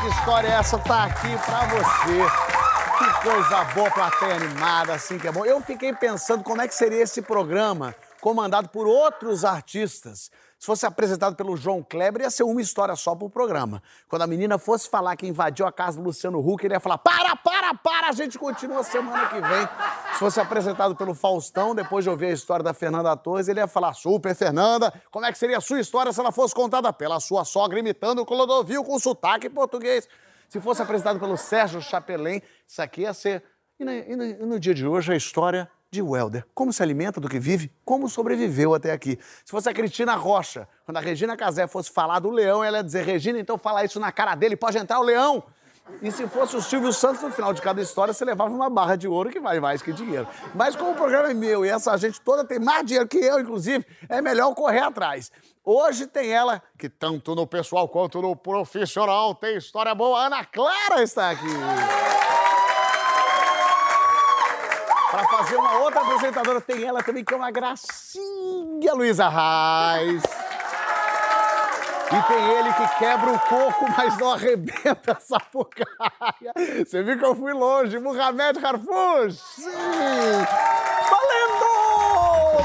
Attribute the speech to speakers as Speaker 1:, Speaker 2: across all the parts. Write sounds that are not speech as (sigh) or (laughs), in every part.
Speaker 1: Que História é Essa tá aqui pra você. Que coisa boa, plateia animada, assim que é bom. Eu fiquei pensando como é que seria esse programa comandado por outros artistas. Se fosse apresentado pelo João Kleber, ia ser uma história só pro programa. Quando a menina fosse falar que invadiu a casa do Luciano Huck, ele ia falar: para, para, para, a gente continua semana que vem. Se fosse apresentado pelo Faustão, depois de ouvir a história da Fernanda Torres, ele ia falar: Super Fernanda, como é que seria a sua história se ela fosse contada pela sua sogra imitando o Clodovil com sotaque português? Se fosse apresentado pelo Sérgio Chapelin, isso aqui ia ser. E no, e no- e no dia de hoje, a história de Welder. Como se alimenta, do que vive, como sobreviveu até aqui. Se fosse a Cristina Rocha, quando a Regina Casé fosse falar do leão, ela ia dizer: Regina, então fala isso na cara dele, pode entrar o leão. E se fosse o Silvio Santos, no final de cada história, você levava uma barra de ouro que vale mais que dinheiro. Mas como o programa é meu e essa gente toda tem mais dinheiro que eu, inclusive, é melhor correr atrás. Hoje tem ela, que tanto no pessoal quanto no profissional tem história boa. Ana Clara está aqui. Para fazer uma outra apresentadora, tem ela também, que é uma gracinha, Luísa Reis. E tem ele que quebra o coco, mas não arrebenta essa porcaria. Você viu que eu fui longe. Mohamed Harfouch. Sim! Valendo!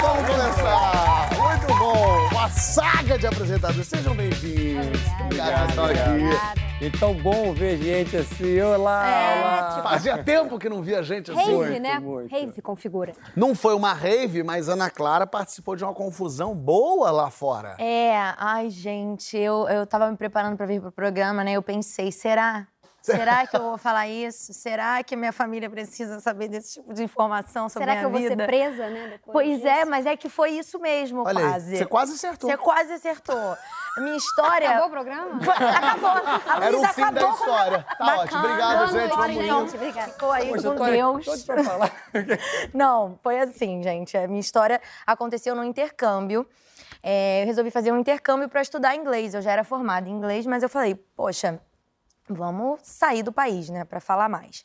Speaker 1: Vamos começar. Muito bom. Uma saga de apresentadores. Sejam bem-vindos. Obrigado por estar aqui.
Speaker 2: E tão bom ver gente assim, olá,
Speaker 3: É,
Speaker 2: olá.
Speaker 3: tipo,
Speaker 1: Fazia tempo que não via gente assim.
Speaker 3: Rave,
Speaker 2: Muito,
Speaker 3: né?
Speaker 2: muito.
Speaker 3: Rave configura.
Speaker 1: Não foi uma rave, mas Ana Clara participou de uma confusão boa lá fora.
Speaker 4: É, ai, gente, eu, eu tava me preparando pra vir pro programa, né? Eu pensei, será? Será que eu vou falar isso? Será que minha família precisa saber desse tipo de informação sobre
Speaker 3: Será
Speaker 4: a
Speaker 3: que eu vou
Speaker 4: minha
Speaker 3: ser
Speaker 4: vida?
Speaker 3: presa, né? Depois
Speaker 4: Pois é,
Speaker 3: disso?
Speaker 4: mas é que foi isso mesmo,
Speaker 1: Olha aí,
Speaker 4: quase.
Speaker 1: você quase acertou.
Speaker 4: Você quase acertou. Minha história.
Speaker 3: Acabou o programa? (laughs)
Speaker 4: Acabou. A
Speaker 1: Era o fim da
Speaker 4: com-
Speaker 1: história. Tá ótimo. Obrigado, gente.
Speaker 4: noite,
Speaker 1: Vamos
Speaker 4: gente.
Speaker 3: Obrigada.
Speaker 4: Ficou aí
Speaker 2: Poxa,
Speaker 4: com
Speaker 2: tô-
Speaker 4: Deus.
Speaker 2: tô pra falar. (laughs)
Speaker 4: Não, foi assim, gente. A minha história aconteceu no intercâmbio. É, eu resolvi fazer um intercâmbio para estudar inglês. Eu já era formada em inglês, mas eu falei, poxa, vamos sair do país, né, para falar mais.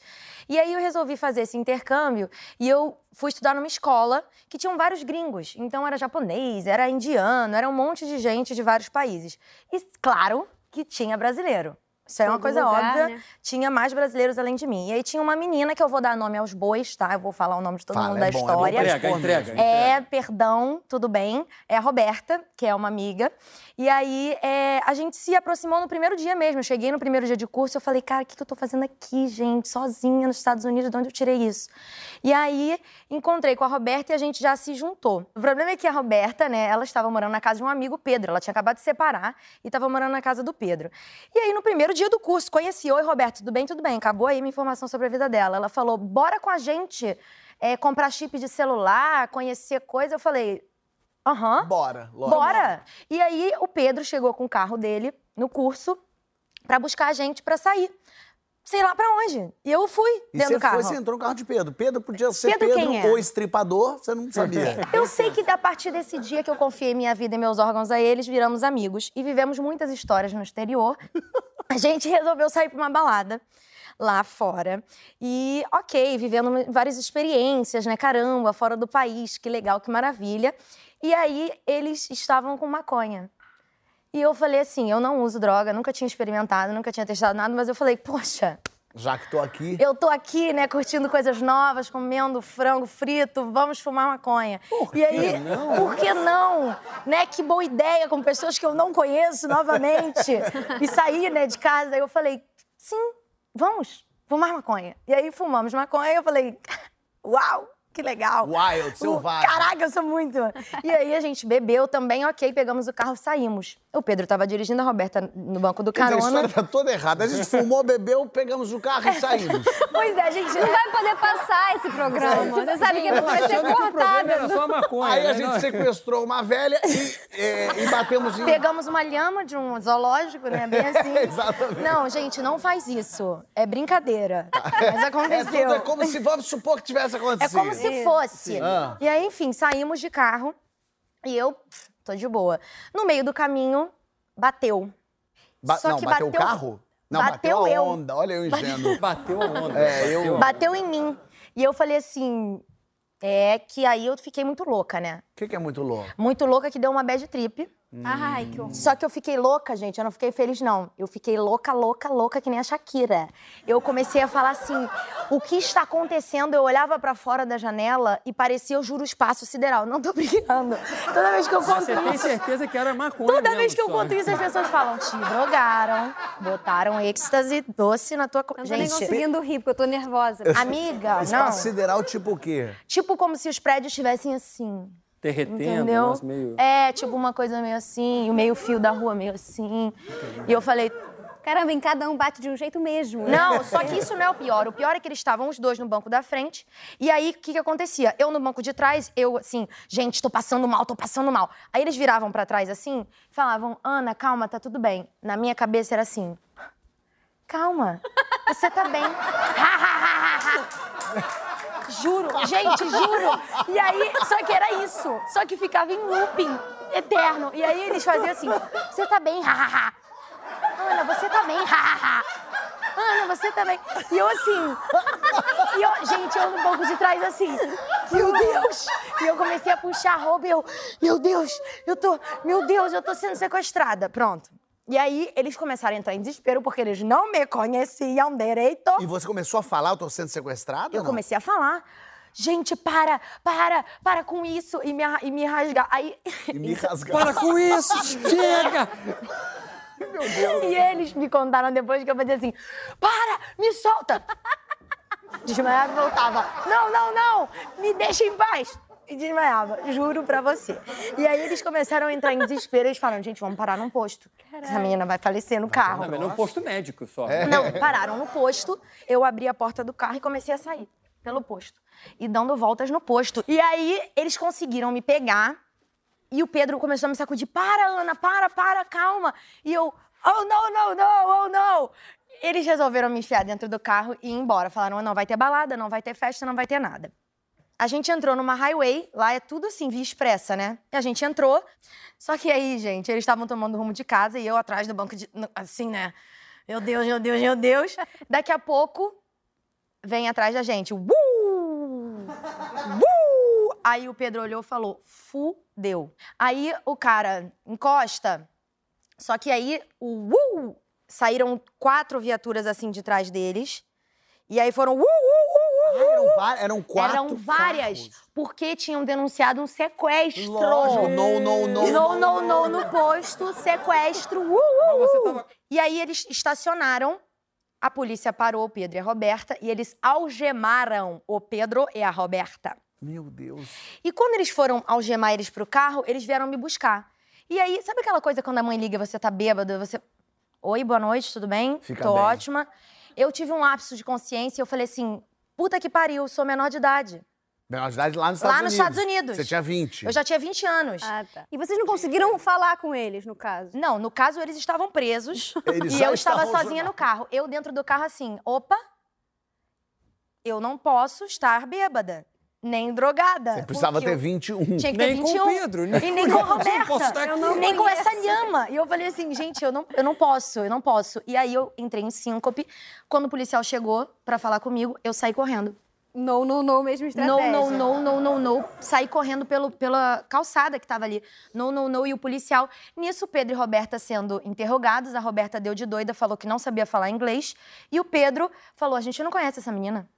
Speaker 4: E aí eu resolvi fazer esse intercâmbio e eu fui estudar numa escola que tinham vários gringos. Então era japonês, era indiano, era um monte de gente de vários países. E claro que tinha brasileiro. Isso é uma coisa
Speaker 3: lugar,
Speaker 4: óbvia.
Speaker 3: né?
Speaker 4: Tinha mais brasileiros além de mim. E aí tinha uma menina que eu vou dar nome aos bois, tá? Eu vou falar o nome de todo
Speaker 1: Fala,
Speaker 4: mundo
Speaker 1: é
Speaker 4: da
Speaker 1: bom, é bom
Speaker 4: história.
Speaker 1: pra
Speaker 2: Entrega, entrega.
Speaker 4: É, perdão, tudo bem. É a Roberta, que é uma amiga. E aí, é, a gente se aproximou no primeiro dia mesmo. Eu cheguei no primeiro dia de curso eu falei, cara, o que, que eu tô fazendo aqui, gente? Sozinha nos Estados Unidos, de onde eu tirei isso? E aí, encontrei com a Roberta e a gente já se juntou. O problema é que a Roberta, né, ela estava morando na casa de um amigo, Pedro. Ela tinha acabado de separar e estava morando na casa do Pedro. E aí, no primeiro dia do curso, conheci. Oi, Roberta, tudo bem? Tudo bem. Acabou aí minha informação sobre a vida dela. Ela falou, bora com a gente é, comprar chip de celular, conhecer coisa. Eu falei, aham.
Speaker 1: Bora, logo.
Speaker 4: Bora! E aí o Pedro chegou com o carro dele no curso pra buscar a gente pra sair. Sei lá pra onde. E eu fui
Speaker 1: E
Speaker 4: dentro do carro.
Speaker 1: foi, você entrou no carro de Pedro. Pedro podia ser
Speaker 4: Pedro
Speaker 1: Pedro,
Speaker 4: é?
Speaker 1: ou estripador, você não sabia. (laughs)
Speaker 4: Eu sei que a partir desse dia que eu confiei minha vida e meus órgãos a eles, viramos amigos e vivemos muitas histórias no exterior. A gente resolveu sair pra uma balada lá fora. E, ok, vivendo várias experiências, né? Caramba, fora do país, que legal, que maravilha. E aí eles estavam com maconha. E eu falei assim: eu não uso droga, nunca tinha experimentado, nunca tinha testado nada, mas eu falei, poxa,
Speaker 1: Já que tô aqui.
Speaker 4: eu tô aqui, né, curtindo coisas novas, comendo frango frito, vamos fumar maconha.
Speaker 1: Por
Speaker 4: e aí,
Speaker 1: que não?
Speaker 4: por que não? Né, que boa ideia com pessoas que eu não conheço novamente. e sair, né, de casa. Aí eu falei, sim, vamos, fumar maconha. E aí fumamos maconha e eu falei, uau, que legal.
Speaker 1: Wild, selvagem.
Speaker 4: Caraca, eu sou muito. E aí a gente bebeu também, ok, pegamos o carro, saímos. O Pedro tava dirigindo, a Roberta no banco do
Speaker 1: dizer, a história tá toda errada. A gente fumou, bebeu, pegamos o carro e saímos. (laughs)
Speaker 4: Pois é, a gente...
Speaker 3: Não vai poder passar esse programa. Você sabe que vai ser
Speaker 2: Achando que o problema era
Speaker 3: cortado.
Speaker 2: só maconha.
Speaker 1: Aí a
Speaker 2: né?
Speaker 1: gente
Speaker 2: Não.
Speaker 1: sequestrou uma velha e, é, e batemos em...
Speaker 4: Pegamos uma lhama de um zoológico, né? Bem (laughs) assim.
Speaker 1: Exatamente.
Speaker 4: Não, gente, não faz isso. É brincadeira. Mas (laughs)
Speaker 1: É,
Speaker 4: aconteceu.
Speaker 1: tudo, é como se, vamos supor que tivesse
Speaker 4: É
Speaker 1: acontecido.
Speaker 4: como se fosse.
Speaker 1: Ah.
Speaker 4: E aí, enfim, saímos de carro e eu tô de boa. No meio do caminho, bateu.
Speaker 1: Ba-
Speaker 4: Só
Speaker 1: não,
Speaker 4: que
Speaker 1: bateu o
Speaker 4: bateu-
Speaker 1: carro? Não,
Speaker 4: bateu
Speaker 1: bateu, a
Speaker 4: eu.
Speaker 1: onda. Olha eu ingênuo. (laughs)
Speaker 2: Bateu a onda.
Speaker 1: É, eu-
Speaker 2: Bateu
Speaker 4: em mim. E eu falei assim. É que aí eu fiquei muito louca, né?
Speaker 1: O que, que é muito louco?
Speaker 4: Muito louca que deu uma bad trip.
Speaker 3: Ai, que horror.
Speaker 4: Só que eu fiquei louca, gente. Eu não fiquei feliz, não. Eu fiquei louca, louca, louca, que nem a Shakira. Eu comecei a falar assim: o que está acontecendo? Eu olhava pra fora da janela e parecia, eu juro, espaço sideral. Não tô brincando. Toda vez que eu conto
Speaker 2: Você tem
Speaker 4: isso.
Speaker 2: certeza que era maconha
Speaker 4: Toda
Speaker 2: mesmo,
Speaker 4: vez que eu
Speaker 2: só.
Speaker 4: conto isso, as pessoas falam: te drogaram, botaram êxtase doce na tua. co-"
Speaker 3: Eu não tô nem
Speaker 4: Gente,
Speaker 3: conseguindo rir, porque eu tô nervosa.
Speaker 4: amiga, não.
Speaker 1: Espaço sideral tipo o quê?
Speaker 4: Tipo como se os prédios estivessem assim.
Speaker 2: Derretendo,
Speaker 4: Entendeu?
Speaker 2: nossa, meio...
Speaker 4: É, tipo uma coisa meio assim, o meio fio da rua meio assim. E eu falei,
Speaker 3: Caramba, em cada um bate de um jeito mesmo. né?
Speaker 4: não, só que isso não é o pior. O pior é que eles estavam os dois no banco da frente. E aí, o que, que acontecia? Eu no banco de trás, eu assim, gente, tô passando mal, tô passando mal. Aí eles viravam pra trás assim, falavam, Ana, calma, tá tudo bem. Na minha cabeça era assim, calma, você tá bem. (laughs) Juro, gente, juro. E aí, só que era isso. Só que ficava em looping eterno. E aí eles faziam assim: você tá bem, hahaha. Ana, você tá bem, hahaha. Ana, você tá bem. E eu assim. E eu, gente, eu no banco de trás assim. Meu Deus! E eu comecei a puxar a roupa e eu, meu Deus, eu tô, meu Deus, eu tô sendo sequestrada. Pronto. E aí eles começaram a entrar em desespero porque eles não me conheciam direito.
Speaker 1: E você começou a falar, eu tô sendo sequestrado?
Speaker 4: Eu comecei a falar. Gente, para, para, para com isso. E me, e me rasgar. Aí,
Speaker 1: E me (laughs) rasgar.
Speaker 2: Para com isso, chega! (laughs)
Speaker 4: e eles me contaram depois que eu fazia assim: para, me solta. (laughs) Desmaiava e voltava. Não, não, não, me deixa em paz. E desmaiava, juro pra você. E aí eles começaram a entrar em desespero. Eles falaram: gente, vamos parar num posto. Essa menina vai falecer no carro.
Speaker 2: Não, mas num posto médico só.
Speaker 4: Não, pararam no posto. Eu abri a porta do carro e comecei a sair pelo posto. E dando voltas no posto. E aí, eles conseguiram me pegar. E o Pedro começou a me sacudir. Para, Ana, para, para, calma. E eu, oh, não, não, não, oh, não. Eles resolveram me enfiar dentro do carro e ir embora. Falaram, não vai ter balada, não vai ter festa, não vai ter nada. A gente entrou numa highway, lá é tudo assim, via expressa, né? E a gente entrou, só que aí, gente, eles estavam tomando rumo de casa e eu atrás do banco de. assim, né? Meu Deus, meu Deus, meu Deus. Daqui a pouco, vem atrás da gente. Uh! Uh! Aí o Pedro olhou e falou: fudeu. Aí o cara encosta, só que aí o uh! saíram quatro viaturas assim de trás deles. E aí foram uh,
Speaker 1: Ah, eram, va- eram quatro
Speaker 4: eram várias,
Speaker 1: carros.
Speaker 4: porque tinham denunciado um sequestro.
Speaker 1: Lógico, não, não, não.
Speaker 4: Não, não, não, no posto, sequestro. Uh, uh, uh.
Speaker 2: tava-
Speaker 4: E aí eles estacionaram, a polícia parou o Pedro e a Roberta e eles algemaram o Pedro e a Roberta.
Speaker 1: Meu Deus.
Speaker 4: E quando eles foram algemar eles pro carro, eles vieram me buscar. E aí, sabe aquela coisa quando a mãe liga, você tá bêbado, você. Oi, boa noite, tudo bem?
Speaker 1: Fica
Speaker 4: Tô
Speaker 1: bem.
Speaker 4: ótima. Eu tive um lapso de consciência e eu falei assim: puta que pariu, sou menor de idade.
Speaker 1: Menor de idade lá nos Estados
Speaker 4: Lá
Speaker 1: Unidos.
Speaker 4: nos Estados Unidos.
Speaker 1: Você tinha 20.
Speaker 4: Eu já tinha 20 anos.
Speaker 3: Ah, tá. E vocês não conseguiram falar com eles, no caso?
Speaker 4: Não, no caso, eles estavam presos (laughs)
Speaker 1: Eles
Speaker 4: e eu estava sozinha no carro. Eu dentro do carro assim, opa, eu não posso estar bêbada, nem drogada.
Speaker 1: Você precisava ter
Speaker 4: eu
Speaker 1: 21.
Speaker 4: Tinha que ter
Speaker 2: Nem com o
Speaker 4: 21.
Speaker 2: Pedro, nem
Speaker 4: E nem
Speaker 2: com
Speaker 4: a Roberta.
Speaker 3: Eu não
Speaker 4: nem com essa lhama. E eu falei assim, gente, eu não, eu não posso, eu não posso. E aí eu entrei em síncope. Quando o policial chegou pra falar comigo, eu saí correndo.
Speaker 3: Não, não, não, mesma estratégia.
Speaker 4: Não, não, não, não, não, não. Saí correndo pelo, pela calçada que tava ali. Não, não, não. E o policial. Nisso, Pedro e Roberta sendo interrogados. A Roberta deu de doida, falou que não sabia falar inglês. E o Pedro falou: a gente não conhece essa menina.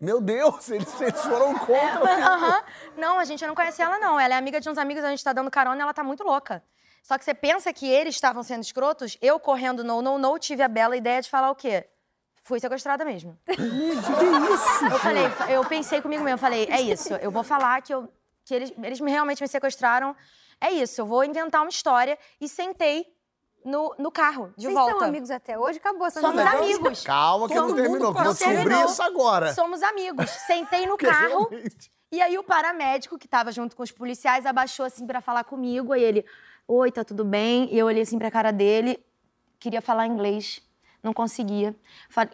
Speaker 1: Meu Deus, eles, eles foram contra. que-
Speaker 4: Aham. Não, a gente não conhece ela, não. Ela é amiga de uns amigos, a gente tá dando carona e ela tá muito louca. Só que você pensa que eles estavam sendo escrotos? Eu correndo no, no, no, tive a bela ideia de falar o quê? Fui sequestrada mesmo. (laughs)
Speaker 2: Que isso?
Speaker 4: Eu falei, eu pensei comigo mesmo, falei, é isso, eu vou falar que, eu, que eles, eles me- realmente me sequestraram. É isso, eu vou inventar uma história e sentei no, no carro, de
Speaker 3: Vocês
Speaker 4: volta.
Speaker 3: são amigos até hoje? Acabou
Speaker 4: Somos amigos.
Speaker 1: Calma que
Speaker 2: Todo
Speaker 1: não terminou, vou descobrir
Speaker 4: terminou.
Speaker 1: isso agora.
Speaker 4: Somos amigos. Sentei no (laughs) carro
Speaker 1: realmente-
Speaker 4: e aí o paramédico, que tava junto com os policiais, abaixou assim pra falar comigo. Aí ele, oi, tá tudo bem? E eu olhei assim pra cara dele, queria falar inglês. Não conseguia.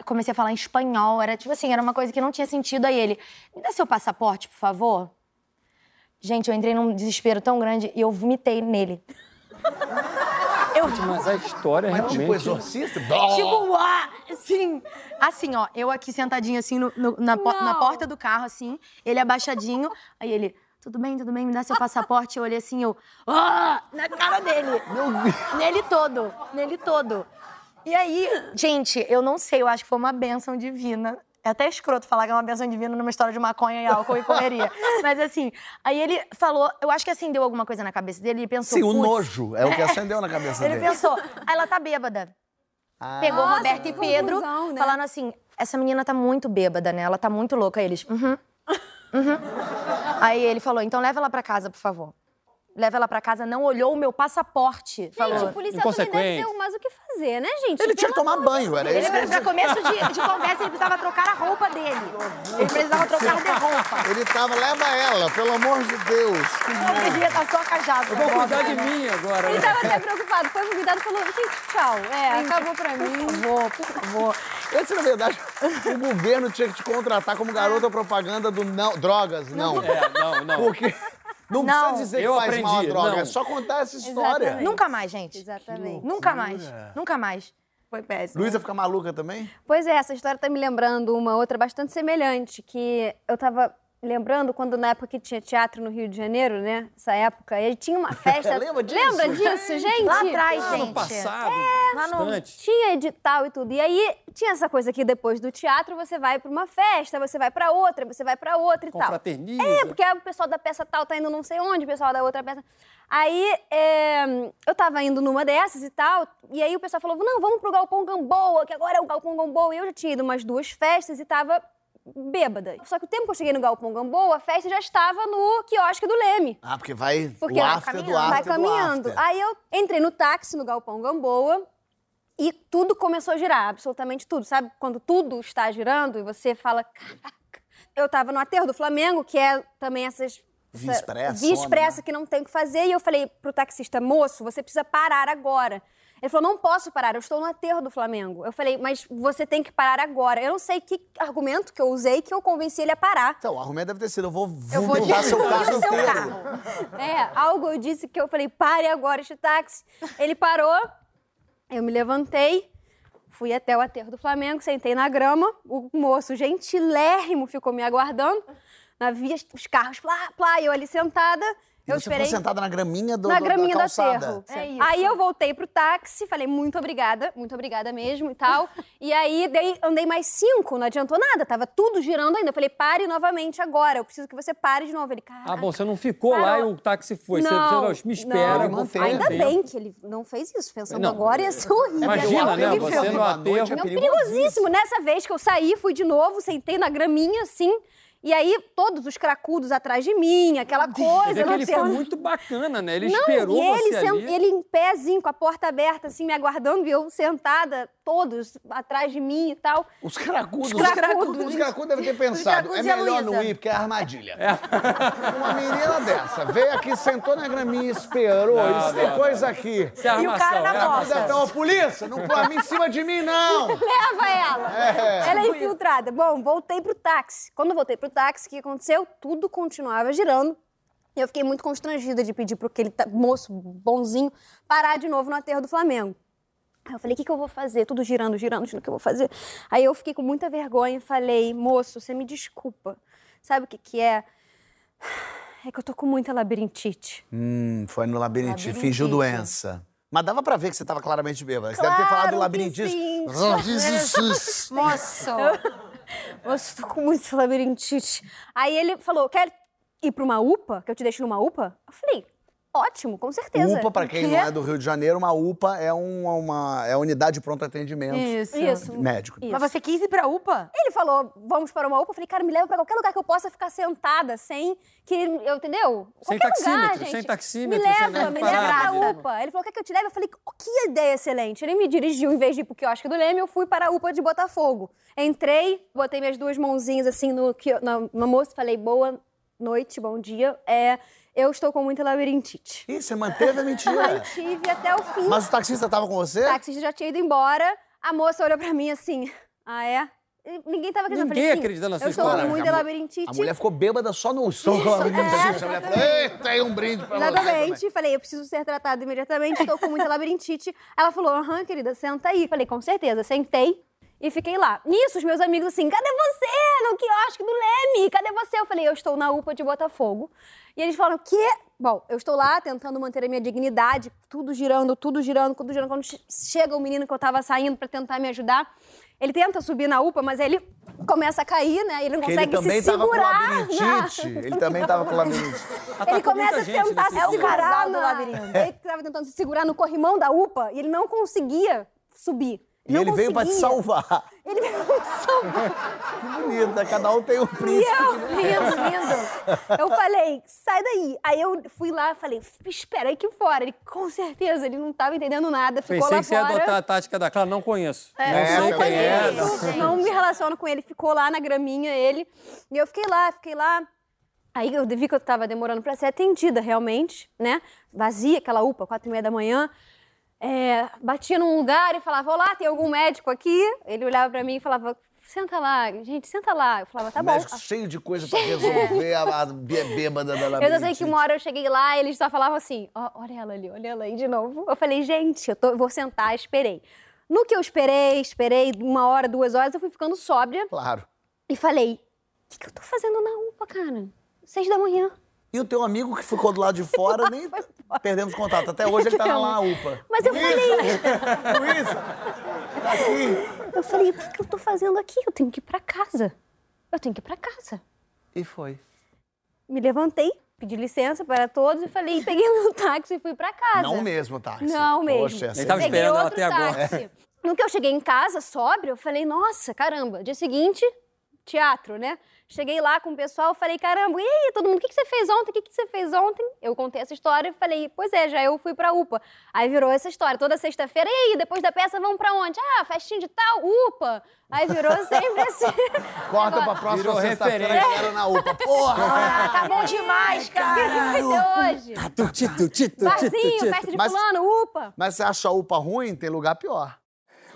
Speaker 4: Comecei a falar em espanhol. Era tipo assim, era uma coisa que não tinha sentido. Aí ele, me dá seu passaporte, por favor. Gente, eu entrei num desespero tão grande e eu vomitei nele. (laughs) Eu,
Speaker 2: Mas a história
Speaker 1: Mas tipo
Speaker 2: realmente...
Speaker 1: exorcista?
Speaker 4: Tipo, uá, assim. Assim, ó, eu aqui sentadinha assim no- no- na, po- na porta do carro, assim, ele abaixadinho, aí ele. Tudo bem, tudo bem, me dá seu passaporte. Eu olhei assim, eu. Ah! Na cara dele. Nele todo. Nele todo. E aí, gente, eu não sei, eu acho que foi uma bênção divina. É até escroto falar que é uma bênção divina numa história de maconha e álcool e correria. (laughs) Mas assim, aí ele falou, eu acho que acendeu alguma coisa na cabeça dele, ele pensou.
Speaker 1: Sim, o nojo é o que acendeu na cabeça (laughs)
Speaker 4: Ele
Speaker 1: dele.
Speaker 4: pensou, ah, ela tá bêbada.
Speaker 1: Ah.
Speaker 4: Pegou
Speaker 3: Nossa,
Speaker 4: Roberto e Pedro,
Speaker 3: conclusão, né?
Speaker 4: falando assim: essa menina tá muito bêbada, né? Ela tá muito louca. Aí eles, uhum. Uhum. Aí ele falou: então leva ela pra casa, por favor. Leva ela pra casa, não olhou o meu passaporte.
Speaker 3: Gente,
Speaker 4: falou.
Speaker 3: o policial também deve ter mais o que fazer, né, gente?
Speaker 1: Ele tinha que tomar banho, era
Speaker 4: Ele,
Speaker 1: isso ele
Speaker 4: pra começo de, de conversa, ele precisava trocar a roupa dele. Ele precisava trocar de roupa.
Speaker 1: Ele tava, leva ela, pelo amor de Deus.
Speaker 4: Não podia estar só cajado.
Speaker 2: Eu vou cuidar de mim agora.
Speaker 3: Ele
Speaker 2: né?
Speaker 3: tava até preocupado. Foi convidado e falou, gente, tchau. É, acabou pra mim.
Speaker 4: Por favor, por favor.
Speaker 1: Esse, na verdade, o governo tinha que te contratar como garota propaganda do não, drogas, não.
Speaker 2: É, não, não.
Speaker 1: Porque não,
Speaker 4: Não.
Speaker 1: precisa dizer
Speaker 2: Eu
Speaker 1: que faz mal a
Speaker 2: aprendi,
Speaker 1: droga,
Speaker 2: não.
Speaker 1: é só contar essa história.
Speaker 3: Exatamente.
Speaker 4: Nunca mais, gente.
Speaker 3: Exatamente.
Speaker 4: Nunca mais. Nunca mais. Foi péssimo.
Speaker 1: Luísa fica maluca também?
Speaker 3: Pois é, essa história tá me lembrando uma outra bastante semelhante, que eu tava lembrando quando na época que tinha teatro no Rio de Janeiro, né? Essa época, e tinha uma (laughs) festa.
Speaker 1: Lembra disso?
Speaker 3: Lembra disso, gente?
Speaker 4: Lá atrás, gente.
Speaker 2: passado,
Speaker 4: lá no-
Speaker 2: bastante.
Speaker 3: Tinha edital e tudo. E aí tinha essa coisa que depois do teatro você vai pra uma festa, você vai pra outra, você vai pra outra e tal. É, porque o pessoal da peça tal tá indo não sei onde, o pessoal da outra peça. Aí é, eu tava indo numa dessas e tal, e aí o pessoal falou: não, vamos pro Galpão Gamboa, que agora é o Galpão Gamboa. E eu já tinha ido umas duas festas e tava bêbada. Só que o tempo que eu cheguei no Galpão Gamboa, a festa já estava no quiosque do Leme.
Speaker 1: Ah, porque vai
Speaker 3: Porque
Speaker 1: o after do
Speaker 4: caminhando,
Speaker 1: after
Speaker 3: Vai
Speaker 1: do
Speaker 3: caminhando. Aí eu entrei no táxi no Galpão Gamboa e tudo começou a girar, absolutamente tudo. Sabe quando tudo está girando e você fala, caraca. Eu tava no aterro do Flamengo, que é também essas.
Speaker 1: Via
Speaker 3: essa-
Speaker 1: expressa,
Speaker 3: Via expressa
Speaker 1: né?
Speaker 3: que não tem o que fazer. E eu falei pro taxista, moço, você precisa parar agora. Ele falou, não posso parar, eu estou no aterro do Flamengo. Eu falei, mas você tem que parar agora. Eu não sei que argumento que eu usei que eu convenci ele a parar.
Speaker 1: Então, o argumento deve ter sido, eu vou vomitar seu carro
Speaker 4: o seu carro.
Speaker 3: É, algo eu disse que eu falei, pare agora este táxi. Ele parou, eu me levantei, fui até o aterro do Flamengo, sentei na grama, o moço gentilérrimo ficou me aguardando, na via, os carros, plá, plá, eu ali sentada,
Speaker 1: E
Speaker 3: eu
Speaker 1: você
Speaker 3: esperei...
Speaker 1: ficou sentada na graminha do,
Speaker 3: na
Speaker 1: do-
Speaker 3: graminha
Speaker 1: da
Speaker 3: do
Speaker 1: calçada.
Speaker 3: aterro.
Speaker 4: É isso.
Speaker 3: Aí eu voltei pro táxi, falei muito obrigada, muito obrigada mesmo e tal. (laughs) e aí dei- andei mais cinco, não adiantou nada, tava tudo girando ainda. Eu falei, pare novamente agora, eu preciso que você pare de novo. Ele, cara.
Speaker 2: Ah, bom, você não ficou
Speaker 3: Parou.
Speaker 2: lá e o táxi foi. Você,
Speaker 3: Não,
Speaker 2: você não, me espera,
Speaker 3: não.
Speaker 2: eu ficar
Speaker 1: Ainda
Speaker 3: bem que ele não fez isso. Pensando
Speaker 2: Não.
Speaker 3: agora, ia ser horrível.
Speaker 2: Imagina, né?
Speaker 1: aterro
Speaker 2: Você no aterro.
Speaker 1: é
Speaker 3: É perigosíssimo. Nessa vez que eu saí, fui de novo, sentei na graminha, assim. E aí, todos os cracudos atrás de mim, aquela coisa.
Speaker 2: dizer que ele foi
Speaker 3: aterro.
Speaker 2: muito bacana, né? Ele
Speaker 3: Não,
Speaker 2: esperou
Speaker 3: e ele,
Speaker 2: você
Speaker 3: sen-
Speaker 2: ali.
Speaker 3: ele em pezinho, com a porta aberta, assim, me aguardando, e eu sentada, todos atrás de mim e tal.
Speaker 1: Os cracudos.
Speaker 3: Os cracudos.
Speaker 1: Os cracudos devem ter pensado. É melhor não ir, porque é armadilha. Uma menina dessa veio aqui, sentou na graminha, esperou.
Speaker 2: Não,
Speaker 1: isso tem
Speaker 2: não,
Speaker 1: coisa aqui.
Speaker 2: Isso é
Speaker 4: E o
Speaker 2: armação,
Speaker 4: cara na
Speaker 2: é
Speaker 4: porta.
Speaker 2: armação.
Speaker 1: Ter uma polícia, não põe a mim em cima de mim, não. (laughs)
Speaker 3: Leva ela! Ela é infiltrada. Bom, voltei pro táxi. Quando voltei pro táxi, o que aconteceu? Tudo continuava girando. E eu fiquei muito constrangida de pedir pro aquele moço bonzinho parar de novo no aterro do Flamengo. Eu falei, o que, que eu vou fazer? Tudo girando, girando, girando, o que eu vou fazer? Aí eu fiquei com muita vergonha e falei, moço, você me desculpa. Sabe o que que é? É que eu tô com muita labirintite.
Speaker 1: Hum, foi no labirintite,
Speaker 4: Labirintite.
Speaker 1: fingiu doença. Mas dava pra ver que você tava claramente bêbada. Você deve ter
Speaker 3: Claro
Speaker 1: falado labirintite. (laughs)
Speaker 4: Moço. (laughs)
Speaker 3: Moço, tô com muita labirintite. Aí ele falou, quer ir pra uma UPA? Que eu te deixo numa UPA? Eu falei, ótimo, com certeza.
Speaker 1: UPA, pra quem
Speaker 4: quê?
Speaker 1: não é do Rio de Janeiro, uma UPA é uma, uma é a unidade de pronto atendimento
Speaker 4: Isso.
Speaker 3: Isso.
Speaker 1: médico.
Speaker 3: Isso.
Speaker 4: Mas você quis ir pra UPA?
Speaker 3: Ele falou, vamos para uma UPA. Eu falei, cara, me leva pra qualquer lugar que eu possa ficar sentada, sem que, eu, entendeu?
Speaker 2: Sem
Speaker 3: Qualquer lugar,
Speaker 2: taxímetro,
Speaker 3: gente.
Speaker 2: sem taxímetro,
Speaker 3: Me leva, me leva pra? UPA. Ele falou, quer que eu te leve? Eu falei, "Oh, que ideia excelente. Ele me dirigiu, em vez de ir pro quiosque do Leme, eu fui para a UPA de Botafogo. Entrei, botei minhas duas mãozinhas assim no, na, na moça e falei, boa noite, bom dia. É, eu estou com muita labirintite.
Speaker 1: Ih, você manteve a mentira. (laughs)
Speaker 3: Mantive até o fim.
Speaker 1: Mas o taxista tava com você?
Speaker 3: O taxista já tinha ido embora. A moça olhou pra mim assim, ah, é? E Ninguém tava acreditando. Eu
Speaker 2: Ninguém acreditando na sua
Speaker 3: Eu estou
Speaker 2: história.
Speaker 3: com muita
Speaker 1: A mu-
Speaker 3: labirintite.
Speaker 1: A mulher ficou bêbada só no som com a labirintite. A mulher falou, eita, aí um brinde pra você.
Speaker 3: Exatamente. Falei, eu preciso ser tratada imediatamente, estou com muita labirintite. Ela falou, aham, querida, senta aí. Falei, com certeza. Sentei e fiquei lá. Nisso, os meus amigos assim, cadê você no quiosque do Leme? Cadê você? Eu falei, eu estou na UPA de Botafogo. E eles falaram, o quê? Bom, eu estou lá tentando manter a minha dignidade, tudo girando, tudo girando, tudo girando. Quando che- chega o menino que eu tava saindo pra tentar me ajudar, ele tenta subir na UPA, mas aí ele começa a cair, né? Ele não
Speaker 1: Porque ele
Speaker 3: consegue
Speaker 1: também
Speaker 3: se
Speaker 1: tava com
Speaker 3: segurar.
Speaker 1: Ele também tava com labirintite.
Speaker 3: Ele
Speaker 2: Atacou
Speaker 3: começa a tentar se
Speaker 4: É
Speaker 3: segurar
Speaker 4: do
Speaker 3: na...
Speaker 4: labirinto.
Speaker 3: Ele tava tentando se segurar no corrimão da UPA e ele não conseguia subir.
Speaker 1: E
Speaker 3: não
Speaker 1: ele veio pra te salvar.
Speaker 3: Ele veio pra me salvar. (laughs)
Speaker 1: Que bonito, né? Cada um tem um
Speaker 3: E
Speaker 1: príncipe.
Speaker 3: eu,
Speaker 4: Lindo, lindo.
Speaker 3: eu falei, sai daí. Aí eu fui lá falei, espera aí aqui fora. Ele, com certeza, ele não tava entendendo nada, ficou
Speaker 2: Pensei
Speaker 3: lá
Speaker 2: que você ia
Speaker 3: fora.
Speaker 2: adotar a tática da Clara, não conheço.
Speaker 4: É,
Speaker 2: não
Speaker 1: é,
Speaker 2: sei
Speaker 1: eu
Speaker 2: quem é.
Speaker 4: conheço.
Speaker 2: não-
Speaker 3: não me relaciono com ele. Ficou lá na graminha, ele. E eu fiquei lá, fiquei lá. Aí eu vi que eu tava demorando pra ser atendida, realmente, né? Vazia, aquela UPA, quatro e meia da manhã. É, batia num lugar e falava, olá, tem algum médico aqui? Ele olhava pra mim e falava, senta lá, gente, senta lá. Eu falava, tá bom.
Speaker 1: médico cheio de coisa (laughs) pra resolver, a, a bê- bêbada da
Speaker 3: Eu
Speaker 1: labirintite.
Speaker 3: só sei que uma hora eu cheguei lá e eles só falavam assim, ó, olha ela ali, olha ela aí de novo. Eu falei, gente, eu tô- vou sentar, esperei. No que eu esperei, esperei uma hora, duas horas, eu fui ficando sóbria
Speaker 1: Claro.
Speaker 3: e falei, o que, que eu tô fazendo na UPA, cara? Seis da manhã.
Speaker 1: E o teu amigo que ficou do lado de fora, (laughs) nem perdemos contato. Até hoje ele tá lá na UPA.
Speaker 3: Mas eu falei,
Speaker 1: Luísa, tá aqui.
Speaker 3: eu falei, o que, que eu tô fazendo aqui? Eu tenho que ir pra casa. Eu tenho que ir pra casa.
Speaker 1: E foi.
Speaker 3: Me levantei, pedi licença para todos e falei, peguei o meu táxi e fui pra casa.
Speaker 1: Não mesmo, táxi.
Speaker 3: Não mesmo.
Speaker 1: Poxa,
Speaker 2: Ele
Speaker 1: essa
Speaker 2: tava
Speaker 1: é
Speaker 3: Peguei
Speaker 2: esperando ela até agora.
Speaker 3: No que eu cheguei em casa, sóbrio, eu falei, nossa, caramba. Dia seguinte, teatro, né? Cheguei lá com o pessoal, falei, caramba, e aí, todo mundo, o que, que você fez ontem? O que, que você fez ontem? Eu contei essa história e falei, pois é, já eu fui pra UPA. Aí virou essa história, toda sexta-feira, e aí, depois da peça, vamos pra onde? Ah, festinha de tal, UPA. Aí virou (laughs) sempre assim.
Speaker 1: Corta pra próxima
Speaker 2: Virou
Speaker 1: sexta-feira,
Speaker 2: referência.
Speaker 1: galera na UPA. Porra! (laughs)
Speaker 4: Ah, tá bom demais, cara.
Speaker 3: Hoje. Barzinho, festa de
Speaker 1: Mas-
Speaker 3: fulano, UPA.
Speaker 1: Mas você acha a UPA ruim? Tem lugar pior.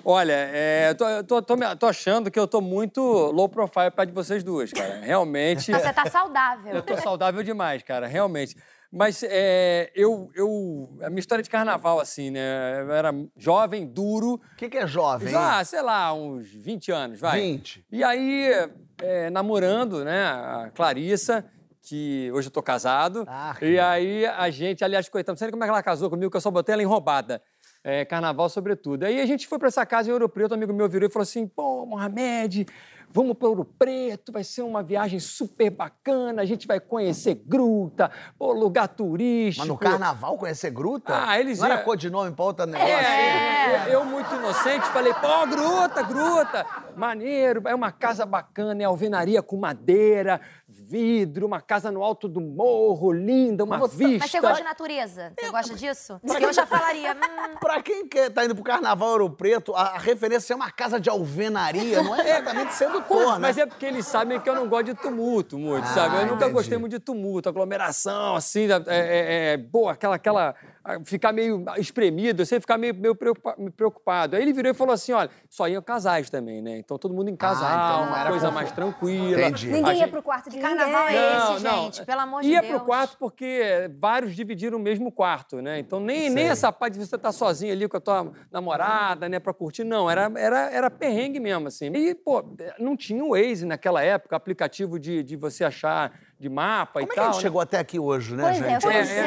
Speaker 2: Olha, é, eu tô, tô, tô me- tô achando que eu tô muito low profile perto de vocês duas, cara. Realmente.
Speaker 4: Você tá saudável.
Speaker 2: Eu tô saudável demais, cara, realmente. Mas é, eu, eu. A minha história de carnaval, assim, né? Eu era jovem, duro.
Speaker 1: O que, que é jovem?
Speaker 2: Já, sei lá, uns 20 anos, vai.
Speaker 1: 20.
Speaker 2: E aí, é, namorando, né, a Clarissa, que hoje eu tô casado.
Speaker 1: Ah,
Speaker 2: e aí a gente, aliás, coitada, não sei nem como é que ela casou comigo, que eu só botei ela em roubada. É, carnaval, sobretudo. Aí a gente foi pra essa casa em Ouro Preto, um amigo meu virou e falou assim: pô, Mohamed, vamos para Ouro Preto, vai ser uma viagem super bacana, a gente vai conhecer gruta, pô, lugar turístico.
Speaker 1: Mas no carnaval conhecer gruta?
Speaker 2: Ah, eles
Speaker 1: Não era
Speaker 2: iam-
Speaker 1: codinome pra outro negócio?
Speaker 2: É, eu muito inocente falei, pô, gruta, gruta, maneiro, é uma casa bacana, é alvenaria com madeira, vidro, uma casa no alto do morro, linda, uma vista.
Speaker 4: Mas você gosta de natureza? Você gosta disso? Porque eu já falaria. hum, (laughs)
Speaker 1: Pra quem quer, tá indo pro Carnaval Ouro Preto, a, a referência é uma casa de alvenaria, não é exatamente sedutor, né?
Speaker 2: Mas é porque eles sabem que eu não gosto de tumulto muito,
Speaker 1: Ah,
Speaker 2: sabe? Eu nunca
Speaker 1: entendi.
Speaker 2: gostei muito de tumulto, aglomeração, assim, é, é, é, boa, aquela, aquela, ah, ficar meio espremido, eu sempre ficar meio, meio preocupa- preocupado. Aí ele virou e falou assim, olha, só iam casais também, né? Então todo mundo em casal,
Speaker 1: então não
Speaker 2: uma
Speaker 1: era
Speaker 2: coisa mais tranquila.
Speaker 1: Entendi.
Speaker 3: Ninguém
Speaker 2: A
Speaker 3: ia
Speaker 2: gente-
Speaker 3: pro quarto de
Speaker 4: Que carnaval
Speaker 3: ninguém.
Speaker 4: é
Speaker 2: Não,
Speaker 4: esse,
Speaker 2: não.
Speaker 4: gente? Pelo amor de
Speaker 2: Ia
Speaker 4: Deus.
Speaker 2: pro quarto porque vários dividiram o mesmo quarto, né? Então nem, nem essa parte de você estar sozinho ali com a tua namorada, né, pra curtir, não. Era, era, era perrengue mesmo, assim. E, pô, não tinha o Waze naquela época, aplicativo de, de você achar de mapa
Speaker 1: Como
Speaker 2: e
Speaker 1: é que a
Speaker 2: tal.
Speaker 1: gente
Speaker 2: né?
Speaker 1: chegou até aqui hoje, né,
Speaker 3: Pois é,
Speaker 1: gente?
Speaker 3: pois
Speaker 2: É,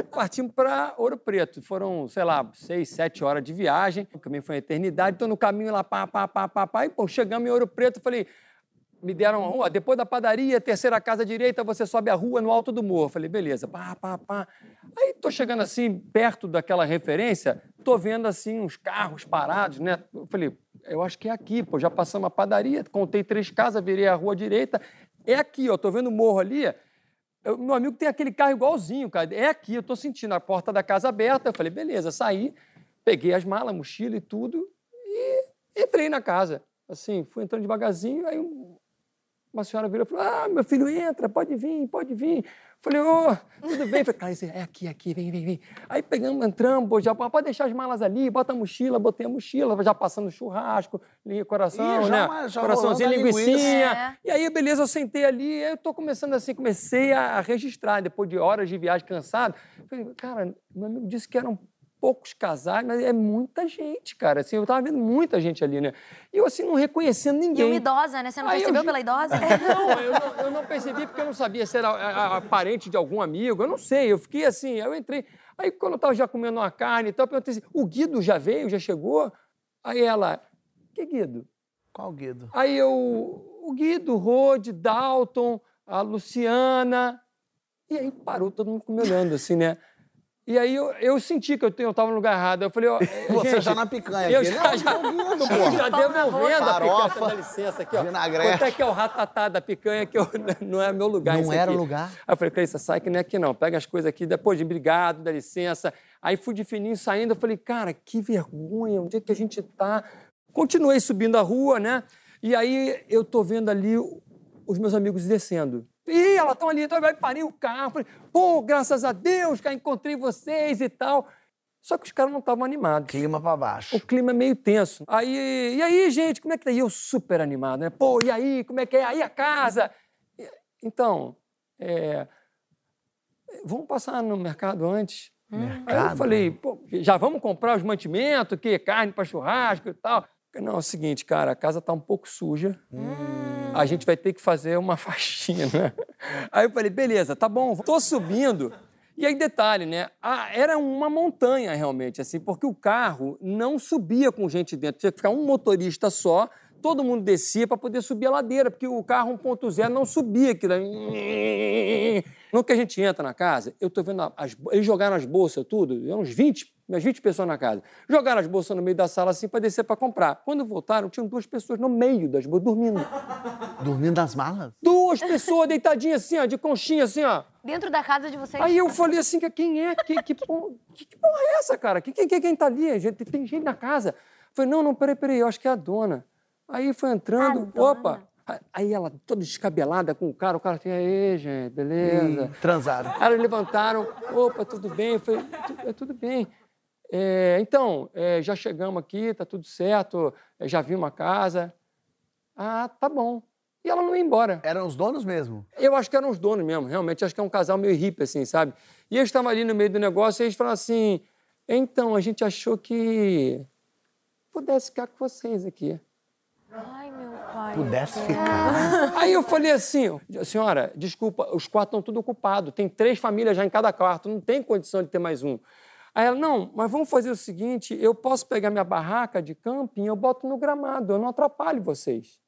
Speaker 3: é. (laughs)
Speaker 2: Partimos para Ouro Preto. Foram, sei lá, seis, sete horas de viagem. Também foi uma eternidade. Então, no caminho lá, pá, pá, pá, pá, pá. E, pô, chegamos em Ouro Preto, eu falei... me deram uma rua, depois da padaria, terceira casa à direita, você sobe a rua no alto do morro. Falei, beleza, pá, pá, pá. Aí tô chegando assim, perto daquela referência, tô vendo assim uns carros parados, né? Eu falei, eu acho que é aqui, pô, já passamos a padaria, contei três casas, virei a rua à direita, é aqui, ó, tô vendo o morro ali. Eu, meu amigo tem aquele carro igualzinho, cara, é aqui, eu tô sentindo a porta da casa aberta. Eu falei, beleza, saí, peguei as malas, mochila e tudo e entrei na casa. Assim, fui entrando devagarzinho, aí uma senhora virou e falou: Ah, meu filho, entra, pode vir, pode vir. Falei, ô, oh, tudo bem? Falei, Clarice, é aqui, aqui, vem, vem, vem. Aí pegamos, entramos, já pode deixar as malas ali, bota a mochila, botei a mochila, já passando churrasco, coração, Ih, né? Coraçãozinho, linguiçinha. É. E aí, beleza, eu sentei ali, eu tô começando assim, comecei a registrar, depois de horas de viagem cansado. Falei, cara, meu amigo disse que eram poucos casais, mas é muita gente, cara. Assim, eu tava vendo muita gente ali, né? E eu, assim, não reconhecendo ninguém.
Speaker 4: E uma idosa, né? Você não Aí percebeu eu... pela idosa?
Speaker 2: Não eu, não, eu não percebi porque eu não sabia se era a, a, parente de algum amigo. Eu não sei. Eu fiquei assim, eu entrei. Aí, quando eu tava já comendo uma carne e tal, eu perguntei assim, o Guido já veio, já chegou? Aí ela, que Guido?
Speaker 1: Qual Guido?
Speaker 2: Aí eu, o Guido, o Rode, Dalton, a Luciana. E aí parou todo mundo me olhando, assim, né? E aí eu, eu senti que eu estava no lugar errado. Eu falei, ó. (laughs)
Speaker 1: Você
Speaker 2: gente,
Speaker 1: já na picanha
Speaker 2: eu
Speaker 1: aqui,
Speaker 2: já,
Speaker 1: né?
Speaker 2: Já, (laughs) já, já devolvendo a picanha. Dá licença aqui, ó.
Speaker 1: Vinagrete.
Speaker 2: Quanto é que é o ratatá da picanha, que eu, (laughs) não é meu lugar.
Speaker 1: Não era o lugar?
Speaker 2: Aí eu falei, Cleissa, sai que não é aqui não. Pega as coisas aqui, depois de obrigado, dá licença. Aí fui de fininho saindo, eu falei, cara, que vergonha, onde é que a gente tá? Continuei subindo a rua, né? E aí eu tô vendo ali os meus amigos descendo. Ih, elas estão ali, então vai parei o carro. Falei, pô, graças a Deus, que encontrei vocês e tal. Só que os caras não estavam animados.
Speaker 1: Clima para baixo.
Speaker 2: O clima é meio tenso. Aí, e aí, gente, como é que tá? E eu super animado, né? Pô, e aí, como é que é? Aí a casa? Então, é, vamos passar no mercado antes.
Speaker 1: Mercado?
Speaker 2: Aí eu falei, pô, já vamos comprar os mantimentos, que carne para churrasco e tal. Não, é o seguinte, cara, a casa tá um pouco suja. Hum a gente vai ter que fazer uma (laughs) faxina. Aí eu falei, beleza, tá bom, tô subindo. E aí, detalhe, né? Ah, era uma montanha realmente, assim, porque o carro não subia com gente dentro. Tinha que ficar um motorista só, todo mundo descia para poder subir a ladeira, porque o carro 1.0 não subia aquilo. No que a gente entra na casa, eu tô vendo as, eles jogaram as bolsas tudo, uns 20, umas 20 pessoas na casa. Jogaram as bolsas no meio da sala assim para descer para comprar. Quando voltaram, tinham duas pessoas no meio das bolsas dormindo. (laughs)
Speaker 1: Dormindo nas malas?
Speaker 2: Duas pessoas deitadinhas assim, ó, de conchinha assim, ó.
Speaker 4: Dentro da casa de vocês?
Speaker 2: Aí eu falei assim, quem é? Que, que, que, que porra é essa, cara? Que, que, quem tá ali? Gente, tem gente na casa. Eu falei, não, não, peraí, peraí, eu acho que é a dona. Aí foi entrando, opa, Aí ela toda descabelada com o cara, o cara assim, aí, gente, beleza.
Speaker 1: Hum, transaram.
Speaker 2: Aí eles levantaram, opa, tudo bem? Eu falei, é tudo bem. É, então, é, já chegamos aqui, tá tudo certo, é, já vi uma casa. Ah, tá bom. E ela não ia embora.
Speaker 1: Eram os donos mesmo?
Speaker 2: Eu acho que eram os donos mesmo, realmente. Acho que é um casal meio hippie, assim, sabe? E eles estavam ali no meio do negócio e eles falaram assim, então, a gente achou que pudesse ficar com vocês aqui.
Speaker 4: Ai, meu pai.
Speaker 1: Pudesse ficar.
Speaker 2: Aí eu falei assim, senhora, desculpa, os quartos estão tudo ocupados. Tem três famílias já em cada quarto, não tem condição de ter mais um. Aí ela, não, mas vamos fazer o seguinte, eu posso pegar minha barraca de camping, eu boto no gramado, eu não atrapalho vocês.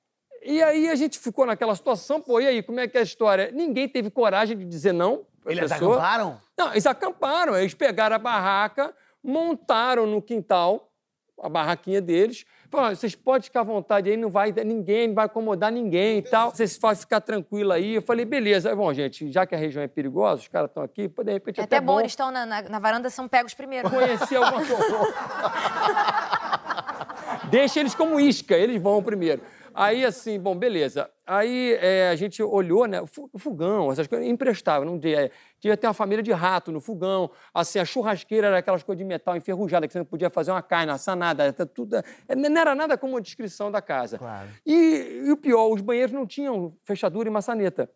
Speaker 2: E aí a gente ficou naquela situação, pô, e aí, como é que é a história? Ninguém teve coragem de dizer não.
Speaker 1: Eles pessoa. acamparam?
Speaker 2: Não, eles acamparam, eles pegaram a barraca, montaram no quintal a barraquinha deles, Fala, vocês podem ficar à vontade aí, não vai ninguém, não vai incomodar ninguém e tal. Vocês podem ficar tranquilo aí. Eu falei, beleza. Bom, gente, já que a região é perigosa, os caras estão aqui, de repente
Speaker 4: é
Speaker 2: até,
Speaker 4: até bom. eles estão na, na, na, varanda, são pegos primeiro.
Speaker 2: Conhecer alguma coisa. (laughs) Deixa eles como isca, eles vão primeiro. Aí, assim, bom, beleza. Aí é, a gente olhou, né? O fogão, essas coisas, emprestava. Não tinha, tinha ter uma família de rato no fogão. Assim, a churrasqueira era aquelas coisas de metal enferrujada, que você não podia fazer uma carne, assar nada. Tudo, é, não era nada como a descrição da casa.
Speaker 1: Claro.
Speaker 2: E, e o pior, os banheiros não tinham fechadura e maçaneta.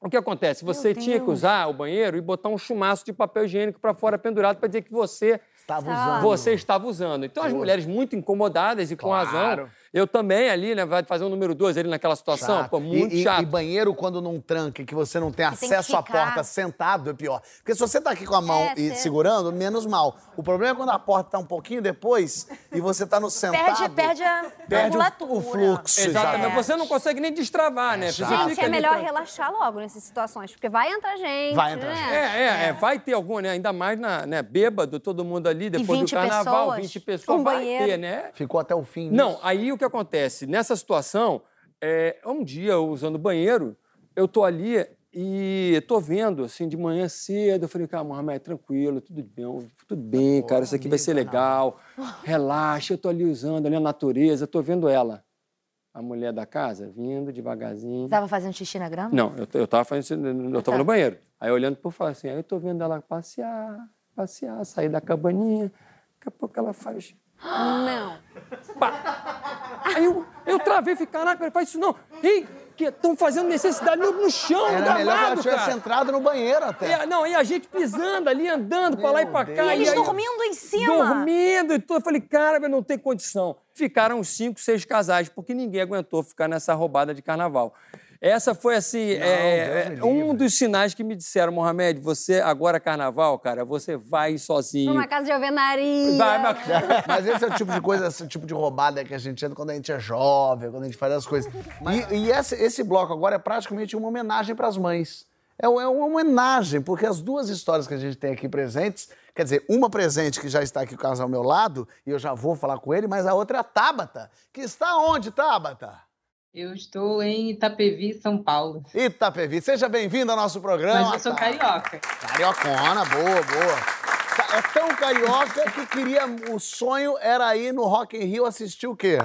Speaker 2: O que acontece? Você tinha que usar o banheiro e botar um chumaço de papel higiênico para fora pendurado para dizer que você
Speaker 1: estava usando.
Speaker 2: Você estava usando. Então, as mulheres muito incomodadas e com claro. razão Eu também ali, né? Vai fazer um número dois ali naquela situação,
Speaker 1: Chato.
Speaker 2: pô, muito
Speaker 1: e, e-
Speaker 2: chato.
Speaker 1: E banheiro, quando não tranca, e que você não tem
Speaker 4: tem
Speaker 1: acesso à
Speaker 4: ficar.
Speaker 1: porta sentado, é pior. Porque se você tá aqui com a mão
Speaker 3: É,
Speaker 1: e
Speaker 3: cê-
Speaker 1: segurando, menos mal. O problema é quando a porta tá um pouquinho depois e você tá no sentado.
Speaker 4: Perde, perde a
Speaker 1: perde o- o fluxo.
Speaker 2: Exatamente.
Speaker 1: já.
Speaker 2: Você não consegue nem destravar, né? Você
Speaker 1: chato.
Speaker 3: Gente,
Speaker 2: fica
Speaker 3: é melhor relaxar logo nessas situações, porque vai entrar gente,
Speaker 1: Vai entrar
Speaker 3: né?
Speaker 1: gente.
Speaker 2: É, é, é, vai ter algum, né? Ainda mais na, né, bêbado, todo mundo ali, depois
Speaker 4: 20
Speaker 2: do carnaval,
Speaker 4: pessoas,
Speaker 2: 20 pessoas,
Speaker 3: com
Speaker 2: vai
Speaker 3: banheiro.
Speaker 2: ter, né?
Speaker 1: Ficou até o fim.
Speaker 2: Não, aí o que acontece? Nessa situação, é, um dia usando o banheiro, eu tô ali e tô vendo, assim, de manhã cedo, eu falei, cara, Mohamed, tranquilo, tudo bem, tudo bem, cara, isso aqui vai ser legal, (laughs) relaxa, eu tô ali usando ali a natureza, tô vendo ela, a mulher da casa, vindo devagarzinho.
Speaker 4: Você tava fazendo xixi na grama?
Speaker 2: Não, eu, eu tava fazendo, eu tava
Speaker 4: tá.
Speaker 2: no banheiro. Aí olhando por fora assim, aí eu tô vendo ela passear, passear, sair da cabaninha. Daqui a pouco ela faz.
Speaker 3: Não.
Speaker 2: Aí eu, eu travei e falei, caraca, faz isso não. Ei, que estão fazendo necessidade no, no chão,
Speaker 1: Era melhor que ela
Speaker 2: gramado,
Speaker 1: tivesse
Speaker 2: cara.
Speaker 1: entrado no banheiro até.
Speaker 2: E a- não, e a gente pisando ali, andando pra lá e pra cá.
Speaker 4: E eles
Speaker 2: aí-
Speaker 4: dormindo em cima.
Speaker 2: Dormindo e tudo. Eu falei, cara, mas não tem condição. Ficaram cinco, seis casais, porque ninguém aguentou ficar nessa roubada de carnaval. Essa foi, assim, é,
Speaker 1: Deus me
Speaker 2: é, um dos sinais que me disseram, Mohamed, você agora é carnaval, cara, você vai sozinho.
Speaker 3: Numa casa de alvenaria.
Speaker 2: Vai, mas... (laughs)
Speaker 1: Mas esse é o tipo de coisa, esse tipo de roubada que a gente entra quando a gente é jovem, quando a gente faz as coisas. E, e esse, esse bloco agora é praticamente uma homenagem para as mães. É, é uma homenagem, porque as duas histórias que a gente tem aqui presentes, quer dizer, uma presente que já está aqui com o casal ao meu lado, e eu já vou falar com ele, mas a outra é a Tabata, que está onde, Tabata?
Speaker 5: Eu estou em Itapevi, São Paulo.
Speaker 1: Itapevi. Seja bem-vindo ao nosso programa.
Speaker 5: Mas eu sou
Speaker 1: Tabata.
Speaker 5: carioca.
Speaker 1: Cariocona, boa, boa. É tão carioca que queria. O sonho era ir no Rock in Rio assistir o quê?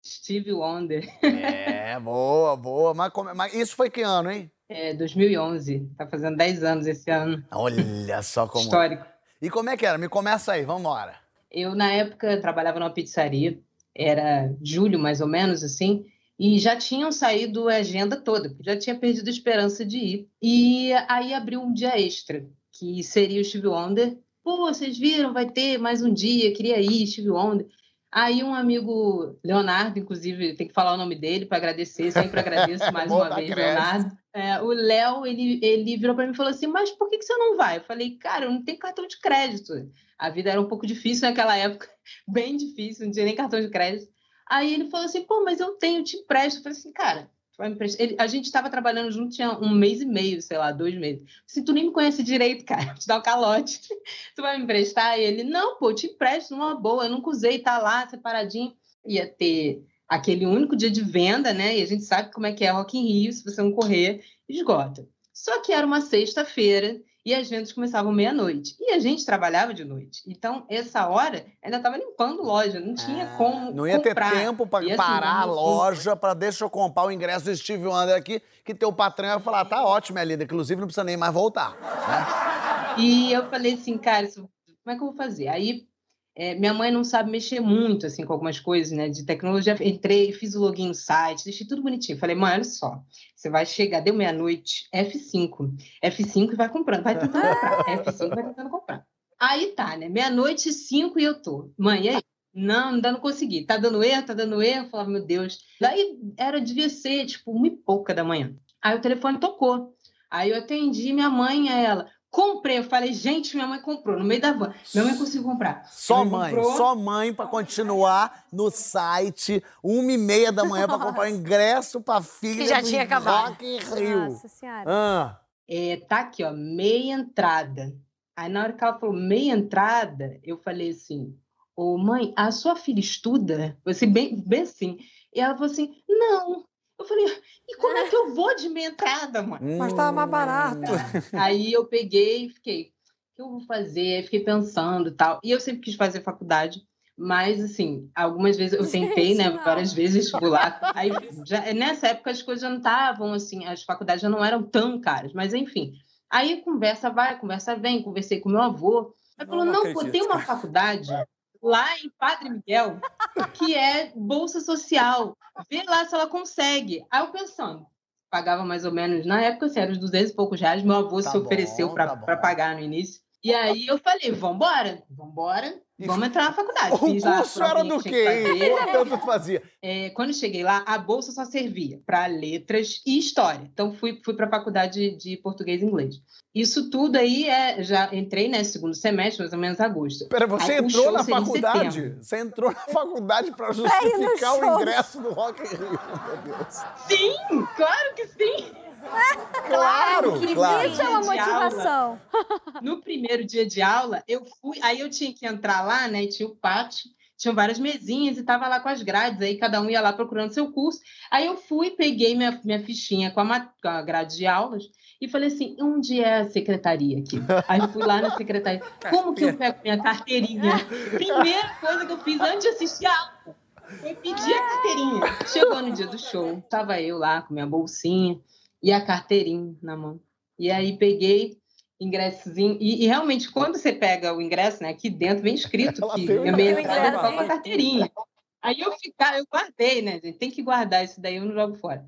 Speaker 5: Steve Wonder.
Speaker 1: É, boa, boa. Mas, mas isso foi que ano, hein?
Speaker 5: É 2011. Tá fazendo 10 anos esse ano.
Speaker 1: Olha só como.
Speaker 5: Histórico.
Speaker 1: E como é que era? Me começa aí, vambora.
Speaker 5: Eu, na época, trabalhava numa pizzaria. Era julho, mais ou menos, assim. E já tinham saído a agenda toda, porque já tinha perdido a esperança de ir. E aí abriu um dia extra, que seria o Steve Wonder. Pô, vocês viram? Vai ter mais um dia, queria ir, Steve Wonder. Aí um amigo, Leonardo, inclusive, tem que falar o nome dele para agradecer, sempre agradeço (laughs) mais uma
Speaker 1: dar
Speaker 5: vez,
Speaker 1: crédito.
Speaker 5: Leonardo. É, o Léo, ele, ele virou para mim e falou assim, mas por que, que você não vai? Eu falei, cara, eu não tenho cartão de crédito. A vida era um pouco difícil naquela época, (laughs) bem difícil, não tinha nem cartão de crédito. Aí ele falou assim, pô, mas eu tenho, te empresto. Eu falei assim, cara, vai me emprestar? Ele- a gente estava trabalhando junto, tinha um mês e meio, sei lá, dois meses. Assim, tu nem me conhece direito, cara, te dar um calote. (laughs) tu vai me emprestar? Ele, não, pô, te empresto numa boa, eu nunca usei, tá lá, separadinho. Ia ter aquele único dia de venda, né? E a gente sabe como é que é Rock in Rio, se você não correr, esgota. Só que era uma sexta-feira e as vendas começavam meia-noite. E a gente trabalhava de noite. Então, essa hora, ainda estava limpando loja, não tinha como
Speaker 1: Ah, Não ia
Speaker 5: comprar.
Speaker 1: ter tempo para
Speaker 5: assim,
Speaker 1: parar a loja para deixa eu comprar o ingresso do Steve Wonder aqui, que teu patrão ia falar, tá ótimo, minha linda, inclusive não precisa nem mais voltar. né?
Speaker 5: E eu falei assim, cara, isso- como é que eu vou fazer? Aí, é, minha mãe não sabe mexer muito, assim, com algumas coisas, né, de tecnologia. Entrei, fiz o login no site, deixei tudo bonitinho. Falei, mãe, olha só, você vai chegar, deu meia-noite, F5. F5 e vai comprando, vai tentando comprar. F5 vai tentando comprar. Aí tá, né, meia-noite, cinco e eu tô. Mãe, e aí? Não, ainda não consegui. Tá dando erro, tá dando erro. Eu falava, meu Deus. Daí era, devia ser, tipo, uma e pouca da manhã. Aí o telefone tocou. Aí eu atendi minha mãe, a ela. Comprei. Eu falei, gente, minha mãe comprou no meio da van. Minha mãe conseguiu comprar.
Speaker 1: Só
Speaker 5: Minha
Speaker 1: mãe,
Speaker 5: comprou.
Speaker 1: só mãe para continuar no site, uma e meia da manhã para (laughs) comprar o ingresso para filha
Speaker 4: Que já
Speaker 1: do
Speaker 4: tinha acabado.
Speaker 1: Rock in Rio.
Speaker 3: Nossa senhora.
Speaker 1: Ah,
Speaker 5: É, tá aqui, ó, meia entrada. Aí na hora que ela falou meia entrada, eu falei assim, ô mãe, a sua filha estuda? Eu assim, bem, bem assim. E ela falou assim, não. Eu falei, e como é que eu vou de meia entrada, mãe?
Speaker 2: Mas tava mais barato.
Speaker 5: Aí eu peguei e fiquei, o que eu vou fazer? Aí Fiquei pensando e tal. E eu sempre quis fazer faculdade, mas assim, algumas vezes eu tentei,
Speaker 3: Gente,
Speaker 5: né?
Speaker 3: não.
Speaker 5: Várias vezes vestibular. Aí (laughs) já- nessa época as coisas já não estavam assim, as faculdades já não eram tão caras, mas enfim. Aí conversa vai, conversa vem, conversei com meu avô. Ele falou:
Speaker 2: Não
Speaker 5: não, pô, tem uma faculdade lá em Padre Miguel que é Bolsa Social. Vê lá se ela consegue. Aí eu pensando, pagava mais ou menos, na época, assim, era uns 200 e poucos reais, meu avô
Speaker 1: Tá
Speaker 5: se
Speaker 1: bom,
Speaker 5: ofereceu
Speaker 1: tá
Speaker 5: para
Speaker 1: bom.
Speaker 5: pagar no início. E aí eu falei, vambora, vambora. Vamos entrar na faculdade.
Speaker 1: O curso era do quê? Tanto fazia. (laughs)
Speaker 5: É, quando cheguei lá, a bolsa só servia para letras e história. Então, fui, fui para a faculdade de português e inglês. Isso tudo aí, é, já entrei, né, segundo semestre, mais ou menos agosto.
Speaker 1: Pera, você
Speaker 5: Aí,
Speaker 1: entrou na faculdade? Você entrou na faculdade
Speaker 3: no
Speaker 1: justificar o ingresso do Rock in Rio, meu Deus.
Speaker 5: Sim, claro que sim!
Speaker 1: Claro,
Speaker 3: que
Speaker 1: claro.
Speaker 3: Isso é uma
Speaker 5: aula.
Speaker 3: motivação. (laughs)
Speaker 5: No primeiro dia de aula, eu fui. Aí eu tinha que entrar lá, né? e Tinha o pátio, tinham várias mesinhas e tava lá com as grades. Aí cada um ia lá procurando seu curso. Aí eu fui, peguei minha, minha fichinha com a, com a grade de aulas e falei assim: onde é a secretaria aqui? Aí fui lá na secretaria. (laughs) Como que eu pego minha carteirinha? Primeira coisa que eu fiz antes de assistir a aula. Foi pedir a carteirinha. Chegou no dia do show, tava eu lá com minha bolsinha e a carteirinha na mão. E aí peguei ingressozinho. E, e realmente, quando você pega o ingresso, né, aqui dentro vem escrito
Speaker 1: Ela
Speaker 5: que
Speaker 1: tem o
Speaker 5: a minha
Speaker 4: ingresso.
Speaker 5: entrada só com a carteirinha. Aí eu ficar, eu guardei, né, gente? Tem que guardar isso daí, eu não jogo fora.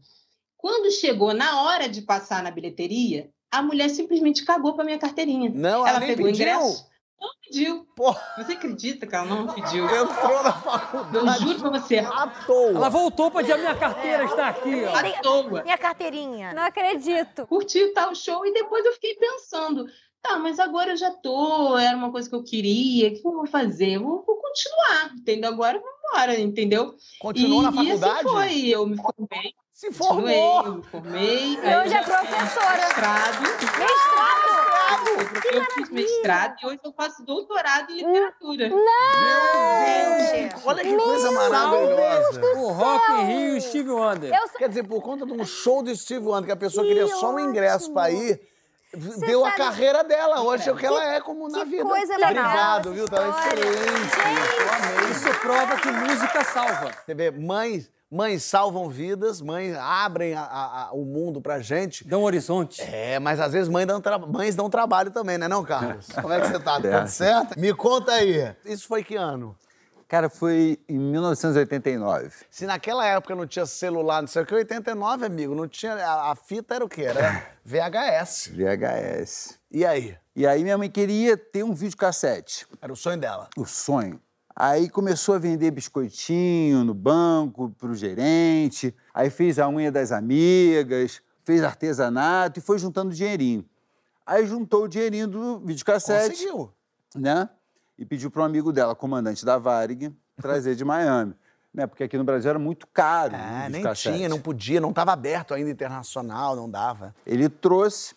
Speaker 5: Quando chegou na hora de passar na bilheteria, a mulher simplesmente cagou para minha carteirinha.
Speaker 1: Não, ela,
Speaker 5: ela
Speaker 1: nem
Speaker 5: pegou o ingresso. Não pediu.
Speaker 1: Porra.
Speaker 5: Você acredita que ela não pediu?
Speaker 1: Entrou na
Speaker 5: Eu
Speaker 1: faculdade
Speaker 5: juro pra você,
Speaker 1: à toa.
Speaker 2: Ela voltou pra dizer: a minha carteira está aqui, ó.
Speaker 5: à toa.
Speaker 4: Minha carteirinha.
Speaker 3: Não acredito.
Speaker 5: curti tal show e depois eu fiquei pensando, tá, mas agora eu já tô, era uma coisa que eu queria, o que eu vou fazer? Eu vou, vou continuar, entendeu? Agora vamos embora, entendeu?
Speaker 1: Continuou
Speaker 5: e,
Speaker 1: na faculdade?
Speaker 5: E assim foi, eu me formei,
Speaker 1: Se formou.
Speaker 5: me formei.
Speaker 3: E hoje é professora.
Speaker 5: fiz Mestrado,
Speaker 3: Mestrado?
Speaker 5: eu, eu fiz mestrado e hoje eu faço doutorado em literatura.
Speaker 4: Gente.
Speaker 1: Olha que coisa maravilhosa.
Speaker 2: O Rock in Rio e Steve Wonder.
Speaker 3: Eu.
Speaker 1: Quer dizer, por conta de um show do Steve Wonder, que a pessoa queria só um ingresso pra ir, deu a
Speaker 3: sabe-
Speaker 1: carreira dela. Hoje é o que ela é como na
Speaker 3: que
Speaker 1: vida.
Speaker 3: coisa legal
Speaker 1: Obrigado, viu? Tá excelente. Eu amei.
Speaker 2: Isso prova que música salva.
Speaker 1: Você vê, mães, mães salvam vidas, mães abrem a- a- a- o mundo pra gente.
Speaker 2: Dá um horizonte.
Speaker 1: É, mas às vezes mães dão, tra- mães dão trabalho também, né não, Carlos? (laughs) Como é que você tá? Tudo certo? Me conta aí. Isso foi que ano?
Speaker 6: Cara, foi em 1989.
Speaker 1: Se naquela época não tinha celular, não sei o que, 89, amigo, não tinha. A, a fita era o quê? Era (laughs) VHS.
Speaker 6: VHS.
Speaker 1: E aí?
Speaker 6: E aí minha mãe queria ter um videocassete,
Speaker 1: Era o sonho dela.
Speaker 6: o sonho. Aí começou a vender biscoitinho no banco pro gerente, aí fez a unha das amigas, fez artesanato e foi juntando dinheirinho. Aí juntou o dinheirinho do videocassete,
Speaker 1: Conseguiu.
Speaker 6: né? E pediu para um amigo dela, comandante da Varig, trazer de Miami. Né? Porque aqui no Brasil era muito caro. o
Speaker 1: É, nem tinha, não podia, não estava aberto ainda internacional, não dava.
Speaker 6: Ele trouxe,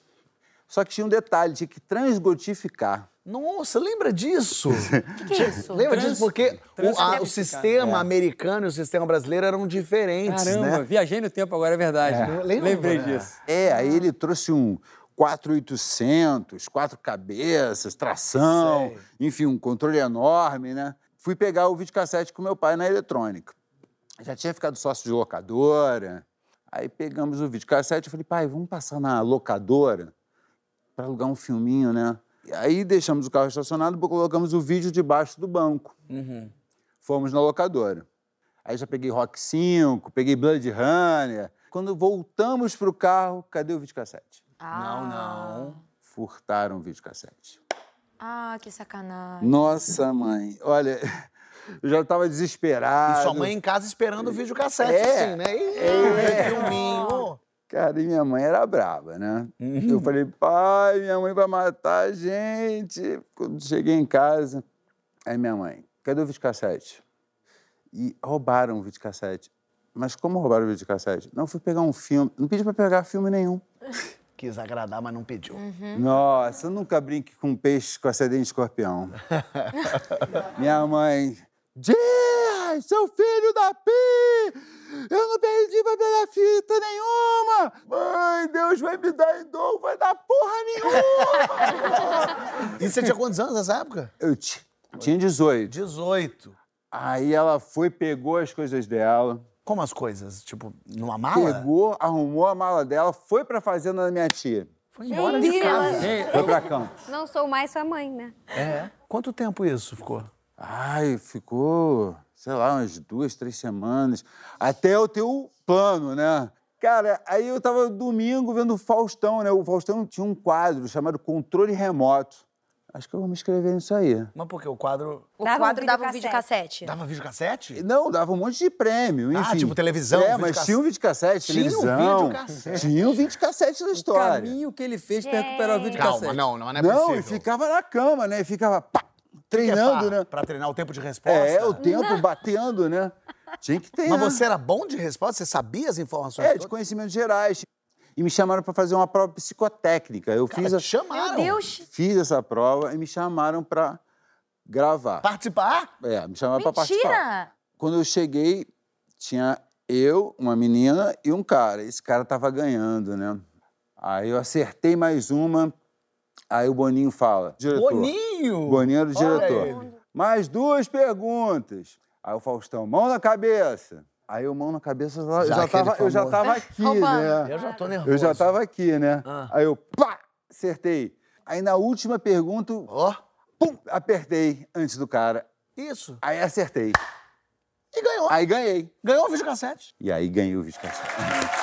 Speaker 6: só que tinha um detalhe, tinha que transgotificar.
Speaker 1: Nossa, lembra disso?
Speaker 4: O (laughs) que, que é isso?
Speaker 1: lembra
Speaker 2: Trans-
Speaker 1: disso? Porque o, a- o sistema americano e o sistema brasileiro eram diferentes,
Speaker 2: Caramba,
Speaker 1: né?
Speaker 2: viajei no tempo agora, é verdade.
Speaker 1: Lembra?
Speaker 2: Lembrei
Speaker 1: É.
Speaker 2: disso.
Speaker 6: É, aí ele trouxe um 4800, quatro cabeças, tração,
Speaker 1: Sei.
Speaker 6: enfim, um controle enorme, né? Fui pegar o videocassete com meu pai na eletrônica. Já tinha ficado sócio de locadora. Aí pegamos o videocassete e falei, pai, vamos passar na locadora para alugar um filminho, né? E aí deixamos o carro estacionado, colocamos o vídeo debaixo do banco. Fomos na locadora. Aí já peguei Rock 5, peguei Blood Runner. Quando voltamos pro carro, cadê o videocassete?
Speaker 1: Não, não.
Speaker 6: Furtaram o videocassete.
Speaker 4: Ah, que sacanagem.
Speaker 6: Nossa, mãe. Olha, eu já estava desesperado.
Speaker 1: E sua mãe em casa esperando o videocassete,
Speaker 6: É.
Speaker 1: assim, né? E
Speaker 6: É.
Speaker 1: filminho.
Speaker 6: Cara, e minha mãe era brava, né?
Speaker 1: Uhum.
Speaker 6: Eu falei, pai, minha mãe vai matar a gente. Quando cheguei em casa, aí minha mãe, cadê o videocassete? E roubaram o videocassete. Mas como roubaram o videocassete? Não, fui pegar um filme. Não pedi pra pegar filme nenhum. (laughs)
Speaker 1: Quis agradar, mas não pediu.
Speaker 6: Nossa, eu nunca brinque com peixe com acidente de escorpião. (laughs) Minha mãe, Dias, seu filho da Pi! Eu não perdi pra pegar fita nenhuma! Mãe, Deus vai me dar em dor, vai dar porra nenhuma! (laughs)
Speaker 1: E você tinha quantos anos nessa época?
Speaker 6: Eu ti- tinha 18.
Speaker 1: 18.
Speaker 6: Aí ela foi, pegou as coisas dela,
Speaker 1: Como as coisas? Tipo, numa mala?
Speaker 6: pegou, arrumou a mala dela, foi pra fazenda da minha tia.
Speaker 1: Foi embora de casa.
Speaker 2: Gente,
Speaker 6: Foi pra Campos.
Speaker 3: Não sou mais sua mãe, né?
Speaker 1: É. Quanto tempo isso ficou?
Speaker 6: Ai, ficou, sei lá, umas duas, três semanas. Até eu ter o plano, né? Cara, aí eu tava domingo vendo o Faustão, né? O Faustão tinha um quadro chamado Controle Remoto. acho que eu vou me inscrever nisso aí.
Speaker 1: Mas por quê? O quadro
Speaker 4: O
Speaker 3: Dava um
Speaker 4: quadro dava um
Speaker 3: videocassete.
Speaker 4: videocassete.
Speaker 1: dava videocassete?
Speaker 6: Não, dava um monte de prêmio,
Speaker 1: Ah,
Speaker 6: enfim.
Speaker 1: tipo televisão,
Speaker 6: É, mas
Speaker 1: videocassete.
Speaker 6: tinha um videocassete,
Speaker 1: Tinha um
Speaker 6: televisão.
Speaker 1: videocassete.
Speaker 6: Tinha um videocassete da
Speaker 2: O
Speaker 6: história.
Speaker 2: caminho que ele fez pra recuperar o vídeo
Speaker 1: Calma, não, não, não é
Speaker 6: Não,
Speaker 1: possível.
Speaker 6: e ficava na cama, né? E ficava pá,
Speaker 1: É
Speaker 6: treinando,
Speaker 1: pra,
Speaker 6: né?
Speaker 1: Pra treinar o tempo de resposta?
Speaker 6: É, o tempo batendo, né? Tinha que ter.
Speaker 1: Mas
Speaker 6: né?
Speaker 1: você era bom de resposta? Você sabia as informações?
Speaker 6: É, de
Speaker 1: todas?
Speaker 6: conhecimentos gerais. E me chamaram para fazer uma prova psicotécnica. Eu
Speaker 1: Cara,
Speaker 6: fiz, a-
Speaker 1: chamaram.
Speaker 4: Meu Deus!
Speaker 6: fiz essa prova e me chamaram para gravar.
Speaker 1: Participar?
Speaker 6: É, me chamaram para participar.
Speaker 4: Mentira!
Speaker 6: Quando eu cheguei, tinha eu, uma menina e um cara. Esse cara tava ganhando, né? Aí eu acertei mais uma. Aí o Boninho fala: diretor.
Speaker 1: Boninho!
Speaker 6: Boninho era o diretor. Mais duas perguntas. Aí o Faustão, mão na cabeça. Aí o mão na cabeça, eu já,
Speaker 1: Já
Speaker 6: tava, eu já tava aqui, né?
Speaker 1: Eu já tô nervoso.
Speaker 6: Eu já tava aqui, né?
Speaker 1: Ah.
Speaker 6: Aí eu, pá, acertei. Aí na última pergunta,
Speaker 1: Ó,
Speaker 6: pum, apertei antes do cara.
Speaker 1: isso.
Speaker 6: Aí acertei.
Speaker 1: E ganhou.
Speaker 6: Aí ganhei.
Speaker 1: Ganhou o videocassete.
Speaker 6: E aí ganhei o videocassete.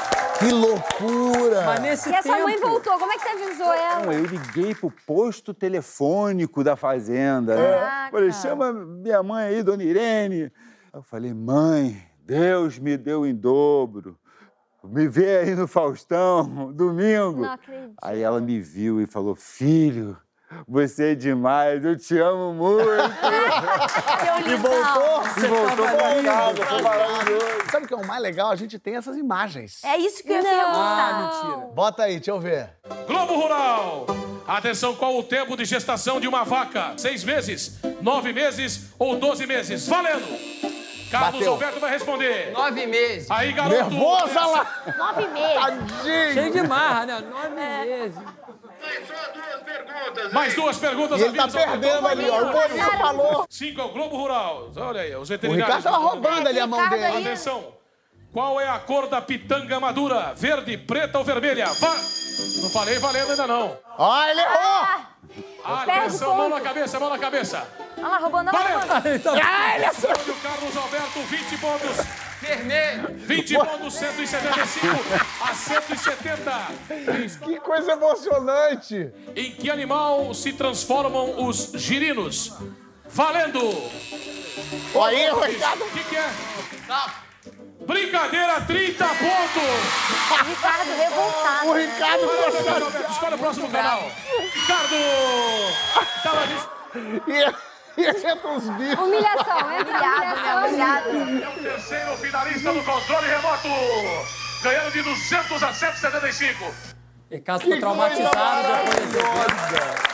Speaker 1: Que loucura!
Speaker 2: Mas nesse
Speaker 3: E a
Speaker 2: tempo...
Speaker 3: sua mãe voltou, como é que você avisou ela?
Speaker 6: Não, eu liguei pro posto telefônico da fazenda. né? Falei, chama minha mãe aí, dona Irene. Eu falei, mãe, Deus me deu em dobro. Me vê aí no Faustão, (laughs) domingo.
Speaker 3: Não acredito.
Speaker 6: Aí ela me viu e falou, filho, você é demais, eu te amo muito. (laughs)
Speaker 1: E voltou.
Speaker 6: e voltou casa, foi maravilhoso.
Speaker 1: Sabe o que é o mais legal? A gente tem essas imagens.
Speaker 4: É isso que eu ia
Speaker 3: Não.
Speaker 4: perguntar.
Speaker 2: Ah, mentira.
Speaker 1: Bota aí, deixa eu ver.
Speaker 7: Globo Rural. Atenção, qual o tempo de gestação de uma vaca? Seis meses, nove meses ou doze meses? Valendo! Carlos
Speaker 1: Bateu.
Speaker 7: Alberto vai responder.
Speaker 2: Nove meses.
Speaker 7: Aí, garoto.
Speaker 1: Nervosa lá!
Speaker 4: Nove meses.
Speaker 1: Tadinho!
Speaker 2: Cheio de marra, né? Nove meses.
Speaker 7: Mais duas perguntas.
Speaker 1: E ele tá perdendo ali, ó. O Boninho falou.
Speaker 7: Cinco é o Globo Rural. Olha aí, os
Speaker 1: O
Speaker 7: veterinários.
Speaker 1: Ricardo tava roubando ali a mão dele.
Speaker 7: Atenção. Qual é a cor da pitanga madura? Verde, preta ou vermelha? Vá! Não falei valendo ainda não.
Speaker 1: Ó, ele errou!
Speaker 7: Atenção, mão na cabeça, mão na cabeça.
Speaker 4: Olha lá, roubando a
Speaker 7: Valendo!
Speaker 4: roubando.
Speaker 1: Ah, ele acertou!
Speaker 7: Olha o Carlos Alberto, 20 pontos.
Speaker 2: Vermelho.
Speaker 7: 20 pontos, 175 a 170.
Speaker 1: Que coisa emocionante!
Speaker 7: Em que animal se transformam os girinos? Valendo!
Speaker 1: Aí, Ricardo.
Speaker 7: O que, que é? Brincadeira, 30 pontos!
Speaker 4: Ricardo revoltado.
Speaker 1: O Ricardo
Speaker 7: Alberto, escolhe o próximo canal. Ricardo! Tá.
Speaker 1: E, e entra uns bichos.
Speaker 3: Humilhação, entra
Speaker 4: Humilhado,
Speaker 3: humilhação.
Speaker 4: né? Humilhado.
Speaker 7: É o terceiro finalista do controle remoto. Ganhando de 200 a 175.
Speaker 2: Ricardo ficou traumatizado depois desse
Speaker 1: maravilhosa.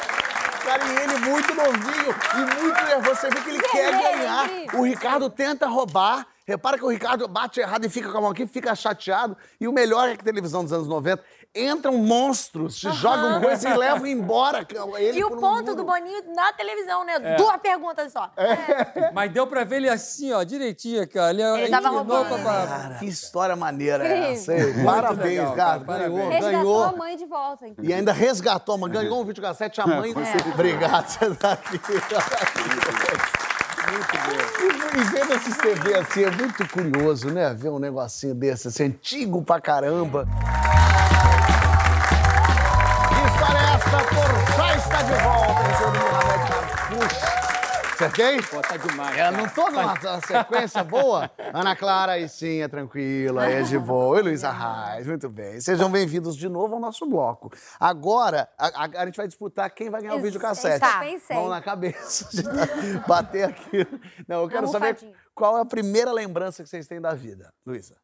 Speaker 1: Cara, e ele muito novinho e muito nervoso. Você vê que ele quer ganhar.
Speaker 3: incrível.
Speaker 1: O Ricardo tenta roubar. Repara que o Ricardo bate errado e fica com a mão aqui, fica chateado. E o melhor é que a televisão dos anos 90 entram monstros, se jogam coisas e levam embora ele
Speaker 4: E o
Speaker 1: um
Speaker 4: ponto
Speaker 1: muro.
Speaker 4: do Boninho na televisão, né? Duas perguntas só.
Speaker 2: Mas deu pra ver ele assim, ó, direitinho, cara. Ele,
Speaker 4: Ele tava roubando.
Speaker 2: pra-
Speaker 1: Cara, que história maneira é essa, hein? Parabéns,
Speaker 2: legal,
Speaker 1: cara.
Speaker 2: cara,
Speaker 1: Ganhou,
Speaker 2: parabéns.
Speaker 3: Resgatou a
Speaker 1: ganhou.
Speaker 3: mãe de volta.
Speaker 1: E ainda resgatou, mas ganhou um videocassete, a mãe. Obrigado, você tá aqui. Muito bom. E vendo esses TV assim, é muito curioso, né? Ver um negocinho desse, assim, antigo pra caramba. De volta, recebendo o Mohamed Carfush. Acertei?
Speaker 2: Pô, tá demais.
Speaker 1: É,
Speaker 2: cara.
Speaker 1: não tô numa sequência boa? Ana Clara, aí sim, é tranquila, é de boa. E Luísa Reis, muito bem. Sejam bem-vindos de novo ao nosso bloco. Agora, a, a- a gente vai disputar quem vai ganhar o videocassete.
Speaker 3: Tá. pensei.
Speaker 1: Mão na cabeça. (laughs) Bater aqui. Não, eu quero saber
Speaker 3: almofadinha.
Speaker 1: qual é a primeira lembrança que vocês têm da vida, Luísa.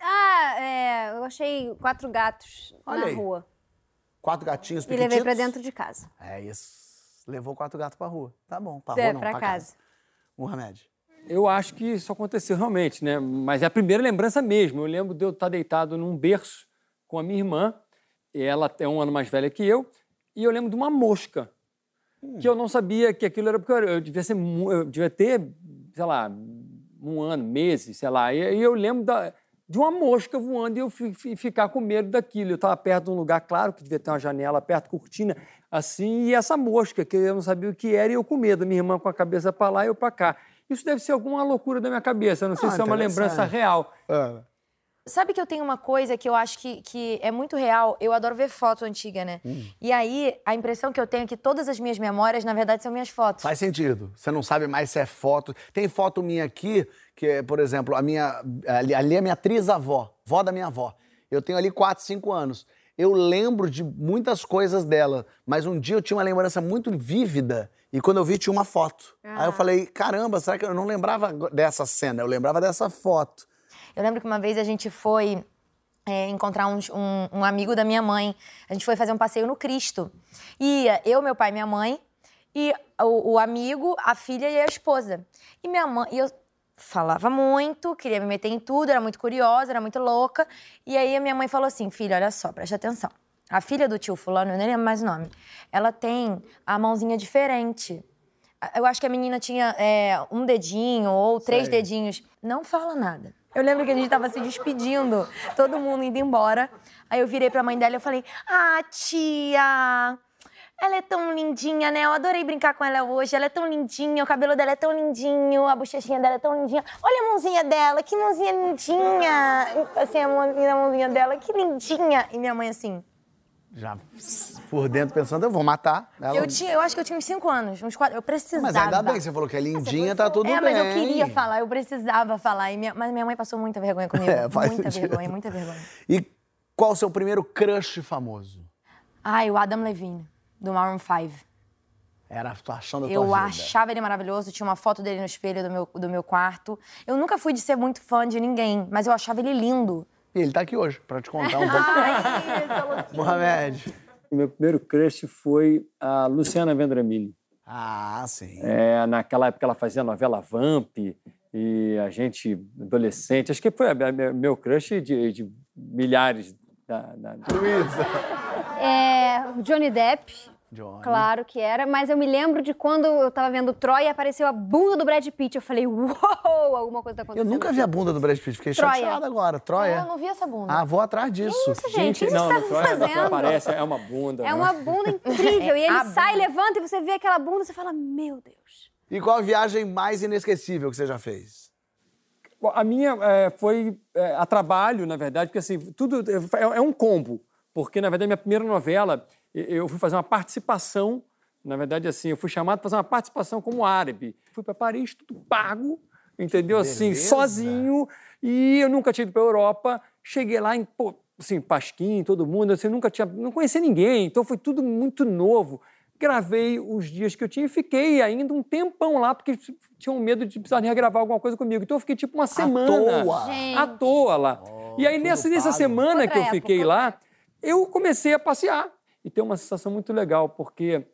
Speaker 3: Ah, é, eu achei quatro gatos
Speaker 1: Olha
Speaker 3: na
Speaker 1: aí.
Speaker 3: rua.
Speaker 1: Quatro gatinhos
Speaker 3: E
Speaker 1: pequeninos.
Speaker 3: levei pra dentro de casa.
Speaker 1: É isso. Levou quatro gatos pra rua. Tá bom, pra
Speaker 3: É,
Speaker 1: rua não,
Speaker 3: pra casa.
Speaker 1: Um remédio.
Speaker 2: Eu acho que isso aconteceu realmente, né? Mas é a primeira lembrança mesmo. Eu lembro de eu estar deitado num berço com a minha irmã. e Ela é um ano mais velha que eu. E eu lembro de uma mosca. Que eu não sabia que aquilo era porque eu, devia ser, eu devia ter, sei lá, um ano, meses, sei lá. E, e eu lembro da- de uma mosca voando e eu fi- fi- ficar com medo daquilo. Eu estava perto de um lugar, claro, que devia ter uma janela perto, cortina, assim, e essa mosca, que eu não sabia o que era, e eu com medo, minha irmã com a cabeça para lá e eu para cá. Isso deve ser alguma loucura da minha cabeça, eu não sei
Speaker 1: Ah,
Speaker 2: se é uma lembrança real.
Speaker 1: Ana.
Speaker 4: Sabe que eu tenho uma coisa que eu acho que, que é muito real? Eu adoro ver foto antiga, né?
Speaker 1: Hum.
Speaker 4: E aí, a impressão que eu tenho é que todas as minhas memórias, na verdade, são minhas fotos.
Speaker 1: Faz sentido. Você não sabe mais se é foto. Tem foto minha aqui, que é, por exemplo, a minha. Ali, ali é minha trisavó, vó da minha avó. Eu tenho ali 4, 5 anos. Eu lembro de muitas coisas dela, mas um dia eu tinha uma lembrança muito vívida e quando eu vi tinha uma foto. Aí eu falei, caramba, será que eu não lembrava dessa cena? Eu lembrava dessa foto.
Speaker 4: Eu lembro que uma vez a gente foi é, encontrar um, um- um amigo da minha mãe. A gente foi fazer um passeio no Cristo. Ia eu, meu pai e minha mãe, e o, o amigo, a filha e a esposa. E minha mãe. E eu falava muito, queria me meter em tudo, era muito curiosa, era muito louca. E aí a minha mãe falou assim: filha, olha só, preste atenção. A filha do tio Fulano, eu nem lembro mais o nome, ela tem a mãozinha diferente. Eu acho que a menina tinha é, um dedinho ou três
Speaker 1: Sei.
Speaker 4: dedinhos. Não fala nada. Eu lembro que a gente tava se despedindo, todo mundo indo embora. Aí eu virei pra mãe dela e falei: Ah, tia, ela é tão lindinha, né? Eu adorei brincar com ela hoje. Ela é tão lindinha, o cabelo dela é tão lindinho, a bochechinha dela é tão lindinha. Olha a mãozinha dela, que mãozinha lindinha. Assim, a mãozinha, a mãozinha dela, que lindinha. E minha mãe assim.
Speaker 1: Já por dentro pensando, eu vou matar. Ela...
Speaker 4: Eu, tinha, eu acho que eu tinha uns cinco anos, uns quatro. Eu precisava.
Speaker 1: Mas ainda bem, você falou que é lindinha, tá tudo
Speaker 4: é,
Speaker 1: bem.
Speaker 4: mas eu queria falar, eu precisava falar. E minha- mas minha mãe passou muita vergonha comigo. (laughs)
Speaker 1: É,
Speaker 4: muita
Speaker 1: sentido.
Speaker 4: vergonha, muita vergonha.
Speaker 1: E qual o seu primeiro crush famoso?
Speaker 4: Ai, o Adam Levine, do Maroon 5.
Speaker 1: Era a paixão da tua
Speaker 4: Eu
Speaker 1: vida.
Speaker 4: achava ele maravilhoso, tinha uma foto dele no espelho do meu, do meu quarto. Eu nunca fui de ser muito fã de ninguém, mas eu achava ele lindo.
Speaker 1: E ele tá aqui hoje, pra te contar um pouco. (laughs) Mohamed.
Speaker 2: O meu primeiro crush foi a Luciana Vendramini.
Speaker 1: Ah, sim.
Speaker 2: É, naquela época ela fazia a novela Vamp e a gente, adolescente, acho que foi a, a- meu crush de, de milhares da, da-
Speaker 1: Luísa.
Speaker 3: É, o Johnny Depp,
Speaker 1: Johnny.
Speaker 3: claro que era, mas eu me lembro de quando eu tava vendo Troia e apareceu a bunda do Brad Pitt. Eu falei, (laughs) uou, alguma coisa tá
Speaker 1: Eu
Speaker 3: acontecendo.
Speaker 1: nunca vi a bunda do Brad Pitt, fiquei
Speaker 3: Troia.
Speaker 1: chateada agora. Troia.
Speaker 4: Eu não vi essa bunda.
Speaker 1: Ah, vou atrás disso.
Speaker 3: Isso, gente, que
Speaker 2: não, no Troia não
Speaker 3: fazendo?
Speaker 2: aparece, é uma bunda.
Speaker 3: É
Speaker 2: né?
Speaker 3: uma bunda incrível. (laughs) E ele
Speaker 4: A
Speaker 3: sai,
Speaker 4: bunda.
Speaker 3: levanta e você vê aquela bunda e você fala, meu Deus.
Speaker 1: E qual a viagem mais inesquecível que você já fez?
Speaker 2: Bom, A minha é, foi é, a trabalho, na verdade, porque assim, tudo é, é um combo. Porque, na verdade, minha primeira novela, eu fui fazer uma participação, na verdade, assim, eu fui chamado para fazer uma participação como árabe. Fui para Paris, tudo pago, entendeu? Assim,
Speaker 1: Beleza.
Speaker 2: sozinho, e eu nunca tinha ido para Europa. Cheguei lá em, pô, assim, Pasquim, todo mundo, assim, nunca tinha, não conhecia ninguém, então foi tudo muito novo. Gravei os dias que eu tinha e fiquei ainda um tempão lá, porque tinham medo de precisar regravar alguma coisa comigo. Então eu fiquei tipo uma semana.
Speaker 1: toa?
Speaker 3: Gente.
Speaker 2: À toa lá. e aí, nessa, nessa semana
Speaker 3: Outra
Speaker 2: que eu fiquei
Speaker 3: época.
Speaker 2: lá, eu comecei a passear. E tem uma sensação muito legal, porque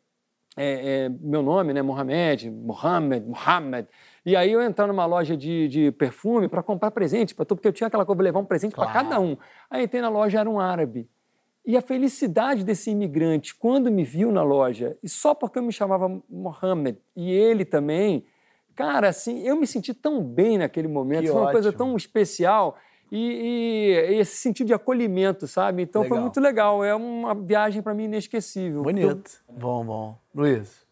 Speaker 2: é, é, meu nome, né, Mohamed, Mohamed, Mohamed. E aí eu entrar numa loja de, de perfume para comprar presente, pra, tu- porque eu tinha aquela coisa de levar um presente para
Speaker 1: Claro.
Speaker 2: cada um. Aí entrei na loja, era um árabe. E a felicidade desse imigrante, quando me viu na loja, e só porque eu me chamava Mohamed, e ele também, cara, assim, eu me senti tão bem naquele momento,
Speaker 1: Que
Speaker 2: foi uma coisa
Speaker 1: ótimo.
Speaker 2: tão especial. E, e esse sentido de acolhimento, sabe? Então foi
Speaker 1: Legal.
Speaker 2: muito legal. É uma viagem para mim inesquecível.
Speaker 1: Bonito. Bom, bom. Luiz.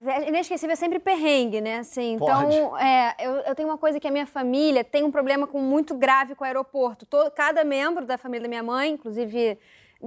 Speaker 3: Inesquecível é sempre perrengue, né? Assim, então, é, eu, eu tenho uma coisa que a minha família tem um problema com, muito grave com o aeroporto. Todo, cada membro da família da minha mãe, inclusive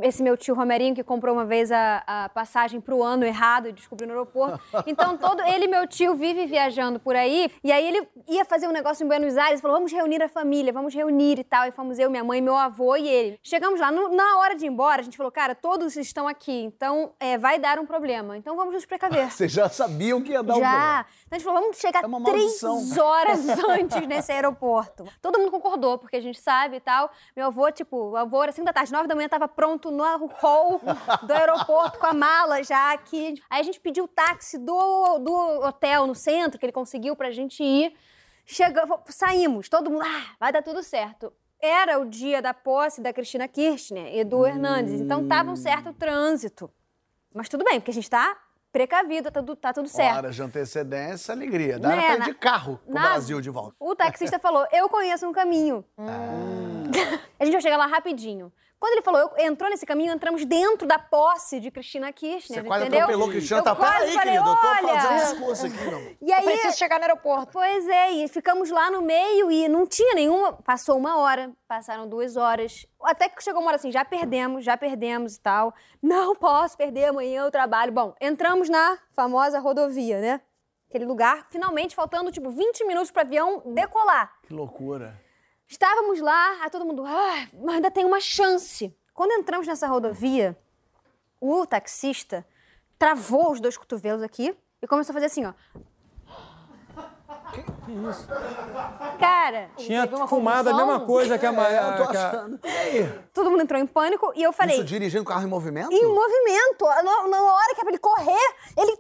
Speaker 3: esse meu tio Romerinho, que comprou uma vez a, a passagem para o ano errado e descobriu no aeroporto. Então, todo ele e meu tio vive viajando por aí. E aí ele ia fazer um negócio em Buenos Aires, falou, vamos reunir a família, vamos reunir e tal. E fomos eu, minha mãe, meu avô e ele. Chegamos lá, no- na hora de ir embora, a gente falou, cara, todos estão aqui, então é, vai dar um problema. Então vamos nos precaver. (laughs)
Speaker 1: Vocês já sabiam que ia dar um
Speaker 3: Já.
Speaker 1: problema.
Speaker 3: Então a gente falou, vamos chegar
Speaker 1: É
Speaker 3: três
Speaker 1: maldição. (laughs)
Speaker 3: horas antes nesse aeroporto. Todo mundo concordou, porque a gente sabe e tal. Meu avô, tipo, o avô era 5 da tarde, 9 da manhã, tava pronto no hall (laughs) do aeroporto com a mala já aqui. Aí a gente pediu o táxi do, do hotel no centro, que ele conseguiu pra gente ir. Chegamos, saímos, todo mundo, ah, vai dar tudo certo. Era o dia da posse da Cristina Kirchner e do Hernandes, então tava um certo trânsito. Mas tudo bem, porque a gente tá precavido, tá, tudo- tá tudo certo.
Speaker 1: Horas de antecedência, alegria. Dá
Speaker 3: Né,
Speaker 1: pra ir
Speaker 3: na-
Speaker 1: de carro pro
Speaker 3: na-
Speaker 1: Brasil de volta.
Speaker 3: O taxista falou: Eu conheço um caminho. (laughs) (laughs) a gente vai chegar lá rapidinho. Quando ele falou, eu, entrou nesse caminho, entramos dentro da posse de Cristina Kirchner,
Speaker 1: Você quase
Speaker 3: entendeu?
Speaker 1: atropelou.
Speaker 3: Eu
Speaker 1: Tá, peraí,
Speaker 3: falei,
Speaker 1: querido, eu tô
Speaker 3: olha...
Speaker 1: fazendo discurso aqui, meu (laughs) amor.
Speaker 3: E aí,
Speaker 4: Eu preciso chegar no aeroporto.
Speaker 3: Pois é, e ficamos lá no meio e não tinha nenhuma. Passou uma hora, passaram duas horas. Até que chegou uma hora assim, já perdemos, já perdemos e tal. Não posso perder, amanhã eu trabalho. Bom, entramos na famosa rodovia, né? Aquele lugar, finalmente faltando tipo 20 minutos para avião decolar.
Speaker 1: Que loucura.
Speaker 3: Estávamos lá, aí todo mundo, ah, mas ainda tem uma chance. Quando entramos nessa rodovia, o taxista travou os dois cotovelos aqui e começou a fazer assim, ó.
Speaker 2: Que isso?
Speaker 3: Cara,
Speaker 2: Tinha fumado a mesma coisa que a
Speaker 1: É,
Speaker 2: Maria.
Speaker 1: eu tô achando. E aí?
Speaker 3: todo mundo entrou em pânico e eu falei,
Speaker 1: Isso dirigindo o carro em movimento?
Speaker 3: em movimento. Na, na hora que é pra ele correr, ele.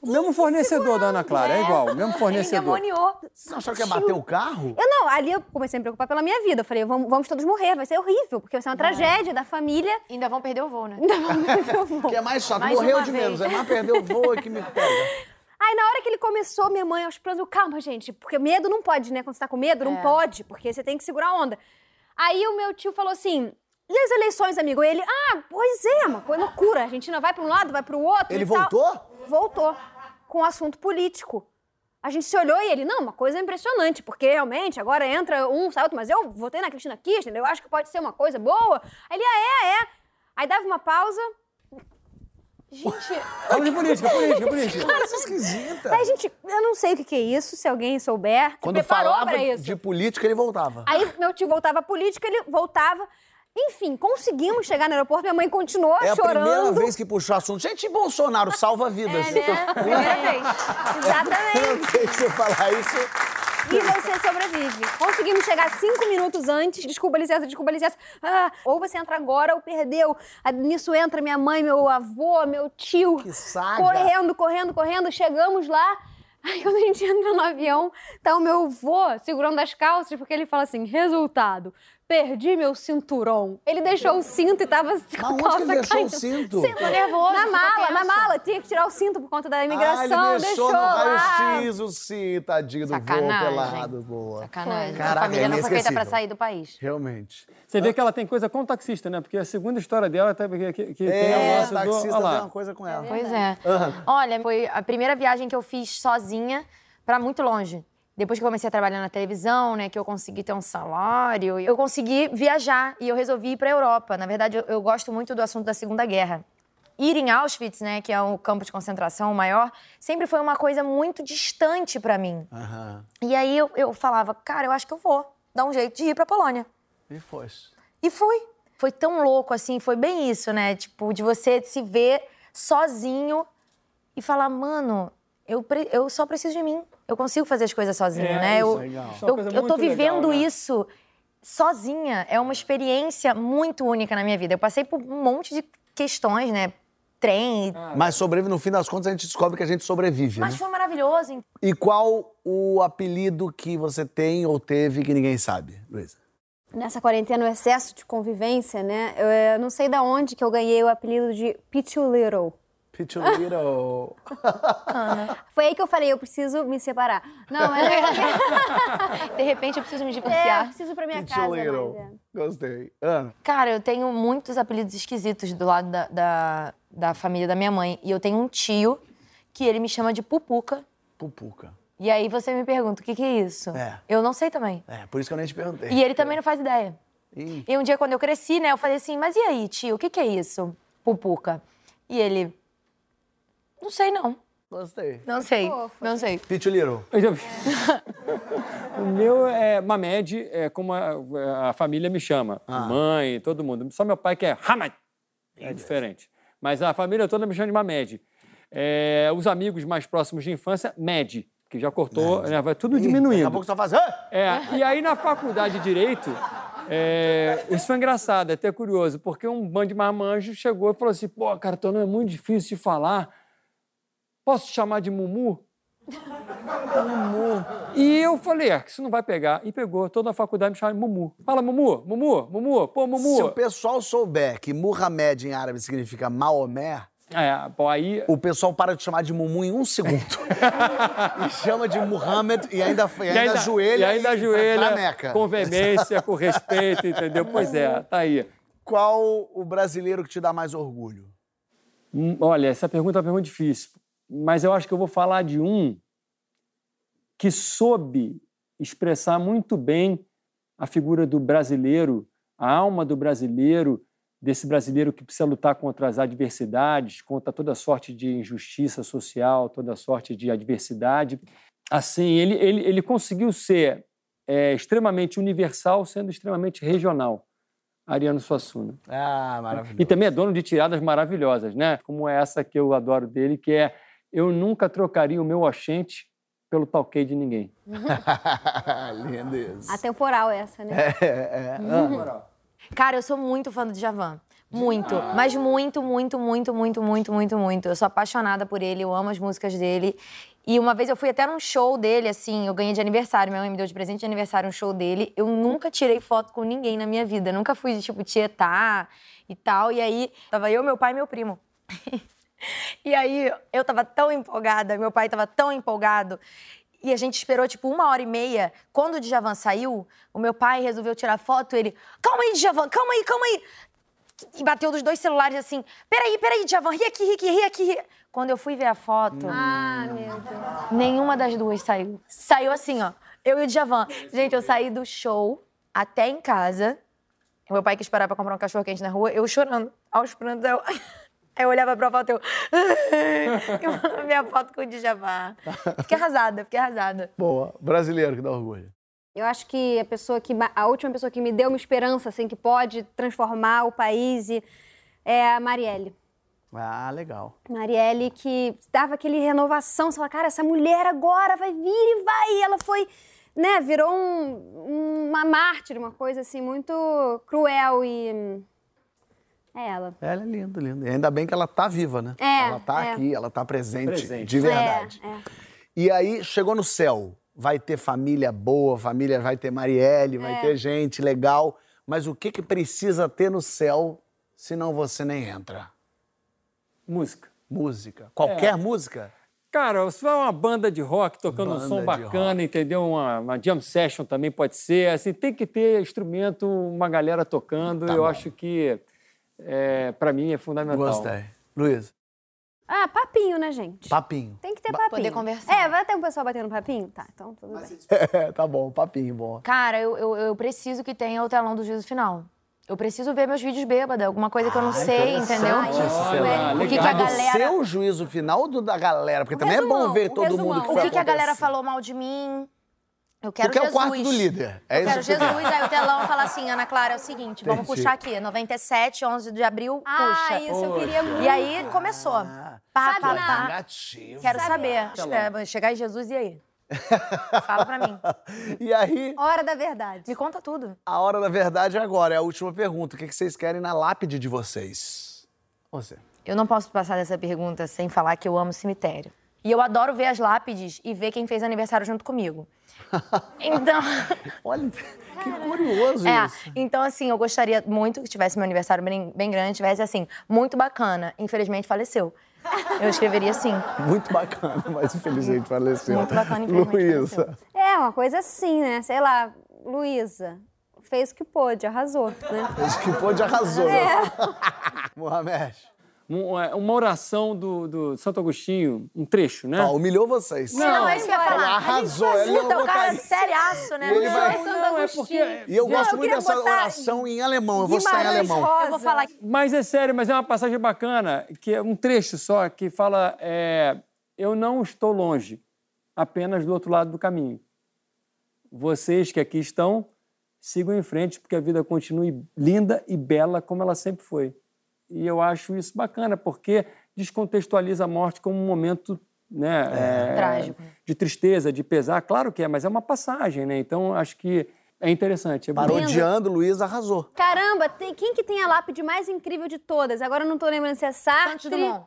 Speaker 2: O mesmo fornecedor da Ana Clara, é igual, o mesmo
Speaker 4: Ele
Speaker 2: fornecedor.
Speaker 4: demoniou.
Speaker 1: Vocês não acharam que ia bater o carro?
Speaker 3: Eu não, ali eu comecei a me preocupar pela minha vida. Eu falei, vamos, vamos todos morrer, vai ser horrível, porque vai ser uma tragédia da família.
Speaker 4: Ainda vão perder o voo, né? (laughs)
Speaker 1: Que é mais chato.
Speaker 4: Mais
Speaker 1: Morreu de
Speaker 4: vez.
Speaker 1: menos. É mais perder o voo que me pega. (laughs)
Speaker 3: Aí na hora que ele começou, minha mãe aos planos, eu, calma, gente, porque medo não pode, né? Quando você tá com medo, não
Speaker 4: É.
Speaker 3: pode, porque você tem que segurar a onda. Aí o meu tio falou assim. E as eleições, amigo? Ele, ah, pois é, uma coisa loucura. A Argentina vai pra um lado, vai pro outro.
Speaker 1: Ele
Speaker 3: e tal.
Speaker 1: Voltou?
Speaker 3: Voltou. Com assunto político. A gente se olhou e ele, não, uma coisa impressionante, porque realmente agora entra um, sai outro, mas eu votei na Cristina Kirchner, eu acho que pode ser uma coisa boa. Aí ele, ah, é, é. Aí dava uma pausa,
Speaker 4: Gente,
Speaker 2: Fala de política, política, (laughs) política.
Speaker 1: Coisa esquisita.
Speaker 3: Aí, gente, eu não sei o que, é isso, se alguém souber.
Speaker 1: Quando
Speaker 3: preparou
Speaker 1: falava
Speaker 3: pra isso.
Speaker 1: de política, ele voltava.
Speaker 3: Aí meu tio voltava à política, ele voltava. Enfim, conseguimos chegar no aeroporto, minha mãe continuou
Speaker 1: É a
Speaker 3: chorando.
Speaker 1: primeira vez que puxou assunto. Gente, Bolsonaro salva vidas.
Speaker 3: É, né? Primeira vez. Exatamente.
Speaker 1: Não tem que você falar isso.
Speaker 3: E você sobrevive. Conseguimos chegar cinco minutos antes. Desculpa, licença, desculpa, licença. Ah, ou você entra agora ou perdeu. Aí, Nisso entra minha mãe, meu avô, meu tio.
Speaker 1: Que saga.
Speaker 3: Correndo, correndo, correndo. Chegamos lá. Aí quando a gente entra no avião, tá o meu avô segurando as calças, porque ele fala assim: resultado. Perdi meu cinturão. Ele deixou o cinto e tava
Speaker 1: Mas
Speaker 3: com a
Speaker 1: onde que
Speaker 3: calça
Speaker 1: ele deixou
Speaker 3: caindo.
Speaker 1: o cinto?
Speaker 3: Cinto
Speaker 4: nervoso,
Speaker 3: Na
Speaker 4: ficou
Speaker 3: mala, na mala. Tinha que tirar o cinto por conta da
Speaker 1: Ah,
Speaker 3: imigração.
Speaker 1: ele deixou, no
Speaker 3: lá.
Speaker 1: raio-x o cinto, tadinho do voo
Speaker 4: Sacanagem.
Speaker 1: pelado. Boa.
Speaker 4: sacanagem.
Speaker 1: Caraca,
Speaker 4: Essa família
Speaker 1: é
Speaker 4: não foi feita pra sair do país.
Speaker 1: Realmente.
Speaker 2: Você vê que ela tem coisa com o taxista, né? Porque a segunda história dela até que, que, que tem o
Speaker 1: É,
Speaker 2: lance do.
Speaker 1: taxista
Speaker 2: Olha
Speaker 1: tem
Speaker 2: lá.
Speaker 1: uma coisa com ela.
Speaker 4: Pois é.
Speaker 1: Aham.
Speaker 4: Olha, foi a primeira viagem que eu fiz sozinha pra muito longe. Depois que eu comecei a trabalhar na televisão, né, que eu consegui ter um salário, eu consegui viajar e eu resolvi ir pra Europa. Na verdade, eu, eu gosto muito do assunto da Segunda Guerra. Ir em Auschwitz, né, que é o campo de concentração maior, sempre foi uma coisa muito distante pra mim.
Speaker 1: Aham.
Speaker 4: E aí eu, eu falava, cara, eu acho que eu vou dar um jeito de ir pra Polônia.
Speaker 1: E foi.
Speaker 4: E fui. Foi tão louco, assim, foi bem isso, né? Tipo, de você se ver sozinho e falar, mano, eu, eu só preciso de mim. Eu consigo fazer as coisas sozinho,
Speaker 2: É,
Speaker 4: né?
Speaker 2: isso
Speaker 4: eu,
Speaker 2: legal. Isso é
Speaker 4: eu,
Speaker 2: coisa
Speaker 4: eu tô
Speaker 2: muito legal,
Speaker 4: vivendo
Speaker 2: né?
Speaker 4: isso sozinha. É uma experiência muito única na minha vida. Eu passei por um monte de questões, né? Trem,
Speaker 1: Mas sobrevive, no fim das contas, a gente descobre que a gente sobrevive,
Speaker 4: mas
Speaker 1: né?
Speaker 4: foi maravilhoso.
Speaker 1: E qual o apelido que você tem ou teve que ninguém sabe, Luísa?
Speaker 3: Nessa quarentena, o excesso de convivência, né? Eu, eh, não sei da onde que eu ganhei o apelido de Pichu Little.
Speaker 1: Pichu Little.
Speaker 3: Foi aí que eu falei, eu preciso me separar. Não, mas é, (laughs)
Speaker 4: De repente eu preciso me
Speaker 3: é, eu
Speaker 4: divorciar.
Speaker 3: preciso ir pra minha
Speaker 1: Pichu
Speaker 3: casa.
Speaker 1: Little.
Speaker 3: Mas, é.
Speaker 1: Gostei. Ana.
Speaker 4: Cara, eu tenho muitos apelidos esquisitos do lado da, da, da família da minha mãe. E eu tenho um tio que ele me chama de Pupuca.
Speaker 1: Pupuca.
Speaker 4: E aí você me pergunta, o que, que é isso?
Speaker 1: É.
Speaker 4: Eu não sei também.
Speaker 1: É, por isso que eu nem te perguntei.
Speaker 4: E ele também não faz ideia.
Speaker 1: Ih,
Speaker 4: E um dia, quando eu cresci, né, eu falei assim, mas e aí, tio, o que, que é isso, Pupuca? E ele, não sei não.
Speaker 1: gostei.
Speaker 4: Não sei,
Speaker 3: Fofo.
Speaker 4: não sei.
Speaker 2: Eu (laughs) já- o meu é Mamed, é como a, a família me chama.
Speaker 1: Ah.
Speaker 2: Mãe, todo mundo. Só meu pai que é Hamad. É diferente. Mas a família toda me chama de Mamed. É, os amigos mais próximos de infância, Med, que já cortou, né, vai tudo
Speaker 1: Ih, Daqui a
Speaker 2: diminuindo.
Speaker 1: pouco você fazendo. Ah!
Speaker 2: É, e aí na faculdade de Direito, é, isso foi engraçado, é até curioso, porque um bando de marmanjos chegou e falou assim, pô, cara, teu nome é muito difícil de falar, posso te chamar de Mumu? Mumu. E eu falei, é, que isso não vai pegar. E pegou, toda a faculdade me chama de Mumu. Fala, Mumu, Mumu, Mumu, pô, Mumu.
Speaker 1: Se o pessoal souber que Muhammad em árabe significa Maomé,
Speaker 2: É, pô, aí.
Speaker 1: O pessoal para de chamar de Mumu em um segundo. (laughs) e chama de Muhammad e ainda, e ainda, ajoelha.
Speaker 2: E ainda ajoelha
Speaker 1: pra, pra Meca.
Speaker 2: com veemência, com respeito, entendeu? Pois é, tá aí.
Speaker 1: Qual o brasileiro que te dá mais orgulho?
Speaker 2: Hum, Olha, essa pergunta é uma pergunta difícil. Mas eu acho que eu vou falar de um que soube expressar muito bem a figura do brasileiro, a alma do brasileiro, desse brasileiro que precisa lutar contra as adversidades, contra toda sorte de injustiça social, toda sorte de adversidade. Assim, ele, ele, ele conseguiu ser é, extremamente universal, sendo extremamente regional. Ariano Suassuna.
Speaker 1: Ah, maravilhoso.
Speaker 2: E também é dono de tiradas maravilhosas, né? Como essa que eu adoro dele, que é Eu nunca trocaria o meu oxente pelo talquei de ninguém. (laughs)
Speaker 1: Lindo isso.
Speaker 3: Atemporal essa, né?
Speaker 1: É, é. Ah.
Speaker 4: Cara, eu sou muito fã do Djavan. Muito. Mas muito, muito, muito, muito, muito, muito, muito. Eu sou apaixonada por ele, eu amo as músicas dele. E uma vez eu fui até num show dele, assim, eu ganhei de aniversário, minha mãe me deu de presente de aniversário um show dele. Eu nunca tirei foto com ninguém na minha vida. Nunca fui de, tipo, tietar e tal. E aí, tava eu, meu pai e meu primo. (laughs) e aí, eu tava tão empolgada, meu pai tava tão empolgado. E a gente esperou, tipo, uma hora e meia. Quando o Djavan saiu, o meu pai resolveu tirar foto. Ele, calma aí, Djavan, calma aí, calma aí. E bateu dos dois celulares assim, peraí, peraí, Djavan, ri aqui, ri aqui, ri aqui. Ri. Quando eu fui ver a foto,
Speaker 3: Ah, meu Deus.
Speaker 4: nenhuma das duas saiu. Saiu assim, ó, eu e o Djavan. Gente, eu saí do show até em casa. Meu pai quis parar pra comprar um cachorro-quente na rua, eu chorando, aos prantos. Eu... Aí eu olhava pra foto e eu... (laughs) eu (laughs) minha foto com o Djavan. Fiquei arrasada, fiquei arrasada.
Speaker 1: Boa. Brasileiro que dá orgulho.
Speaker 3: Eu acho que a pessoa que a última pessoa que me deu uma esperança assim que pode transformar o país e- é a Marielle.
Speaker 1: Ah, legal.
Speaker 3: Marielle que dava aquele renovação, você fala, cara, essa mulher agora vai vir e vai. E ela foi, né, virou um- uma mártir, uma coisa assim muito cruel e é ela.
Speaker 1: Ela é linda, linda. E ainda bem que ela tá viva, né?
Speaker 3: É,
Speaker 1: ela tá
Speaker 3: é.
Speaker 1: aqui, ela tá presente,
Speaker 2: Presente.
Speaker 1: de verdade.
Speaker 3: É, é.
Speaker 1: E aí, chegou no céu. Vai ter família boa, família vai ter Marielle, vai
Speaker 3: É.
Speaker 1: ter gente legal. Mas o que, que precisa ter no céu, senão você nem entra?
Speaker 2: Música.
Speaker 1: Música. Qualquer música?
Speaker 2: Cara, se for uma banda de rock tocando um
Speaker 1: Banda
Speaker 2: som
Speaker 1: de
Speaker 2: bacana, entendeu? Uma, uma jam session também pode ser. Assim, tem que ter instrumento, uma galera tocando.
Speaker 1: Tá
Speaker 2: eu
Speaker 1: bom.
Speaker 2: acho que, é, para mim, é fundamental.
Speaker 1: Gostei. Luiz,
Speaker 3: Ah, papinho, né, gente?
Speaker 1: papinho.
Speaker 3: Tem que ter papinho.
Speaker 4: Poder conversar.
Speaker 3: É, vai ter um pessoal batendo papinho? Tá, então tudo bem.
Speaker 1: É, (laughs) tá bom, papinho, bom.
Speaker 4: Cara, eu, eu, eu preciso que tenha o telão do juízo final. Eu preciso ver meus vídeos bêbada, alguma coisa que eu não sei, entendeu?
Speaker 1: Ah, cenário.
Speaker 4: O que, que a
Speaker 1: Mas do
Speaker 4: galera.
Speaker 1: seu juízo final ou do da galera? Porque também é
Speaker 3: resumão,
Speaker 1: bom ver todo
Speaker 3: resumão.
Speaker 1: mundo que
Speaker 4: O que, que a galera falou mal de mim? Eu quero
Speaker 1: Porque é o
Speaker 4: Jesus.
Speaker 1: quarto do líder. É
Speaker 4: Eu quero
Speaker 1: isso que-
Speaker 4: Jesus, aí o telão fala assim, Ana Clara, é o seguinte, vamos
Speaker 1: Entendi.
Speaker 4: puxar aqui, 97, 11 de abril,
Speaker 3: Ah,
Speaker 4: puxa.
Speaker 3: isso eu queria muito.
Speaker 4: E aí começou.
Speaker 1: Ah,
Speaker 4: Pá,
Speaker 3: Sabe
Speaker 4: pá,
Speaker 3: na-
Speaker 4: pá.
Speaker 1: Negativo.
Speaker 4: Quero
Speaker 3: Sabe-
Speaker 4: saber. Espera, chegar em Jesus e aí? Fala pra mim. (laughs)
Speaker 1: E aí,
Speaker 3: Hora da verdade.
Speaker 4: Me conta tudo.
Speaker 1: a hora da verdade é agora. É a última pergunta. O que que vocês querem na lápide de vocês? Você.
Speaker 4: Eu não posso passar dessa pergunta sem falar que eu amo cemitério. E eu adoro ver as lápides e ver quem fez aniversário junto comigo. (laughs) Então,
Speaker 1: Olha, que curioso
Speaker 4: é,
Speaker 1: isso.
Speaker 4: então assim, eu gostaria muito que tivesse meu aniversário bem, bem grande, tivesse assim, muito bacana. Infelizmente faleceu. Eu escreveria assim.
Speaker 1: Muito bacana, mas infelizmente faleceu.
Speaker 4: Muito bacana, infelizmente
Speaker 1: Luísa.
Speaker 3: É, uma coisa assim, né? Sei lá, Luísa fez o que pôde, arrasou, né?
Speaker 1: Acho que pôde arrasou. né? (laughs) Mohamed.
Speaker 2: Um- é, Uma oração do, do Santo Agostinho, um trecho, né?
Speaker 1: Ó, humilhou vocês.
Speaker 4: Não, é isso que eu ia falar.
Speaker 1: Arrasou. Ele não
Speaker 4: o cara é seriaço, né?
Speaker 1: Ele vai-
Speaker 2: Não, é porque...
Speaker 1: E eu
Speaker 3: Não,
Speaker 1: gosto
Speaker 3: eu
Speaker 1: muito dessa oração em alemão. Eu vou citar em alemão.
Speaker 3: Rosa.
Speaker 4: Eu vou falar.
Speaker 2: Mas é sério, mas é uma passagem bacana, que é um trecho só, que fala: é, Eu não estou longe, apenas do outro lado do caminho. Vocês que aqui estão, sigam em frente, porque a vida continue linda e bela como ela sempre foi. E eu acho isso bacana, porque descontextualiza a morte como um momento né, é,
Speaker 4: Trágico.
Speaker 2: de tristeza, de pesar. Claro que é, mas é uma passagem, né? Então acho que é interessante. É.
Speaker 1: Parodiando, Luiz arrasou.
Speaker 3: Caramba, tem- quem que tem a lápide mais incrível de todas? Agora eu não tô lembrando se é
Speaker 4: Santos
Speaker 3: Sartre.
Speaker 4: Dumont.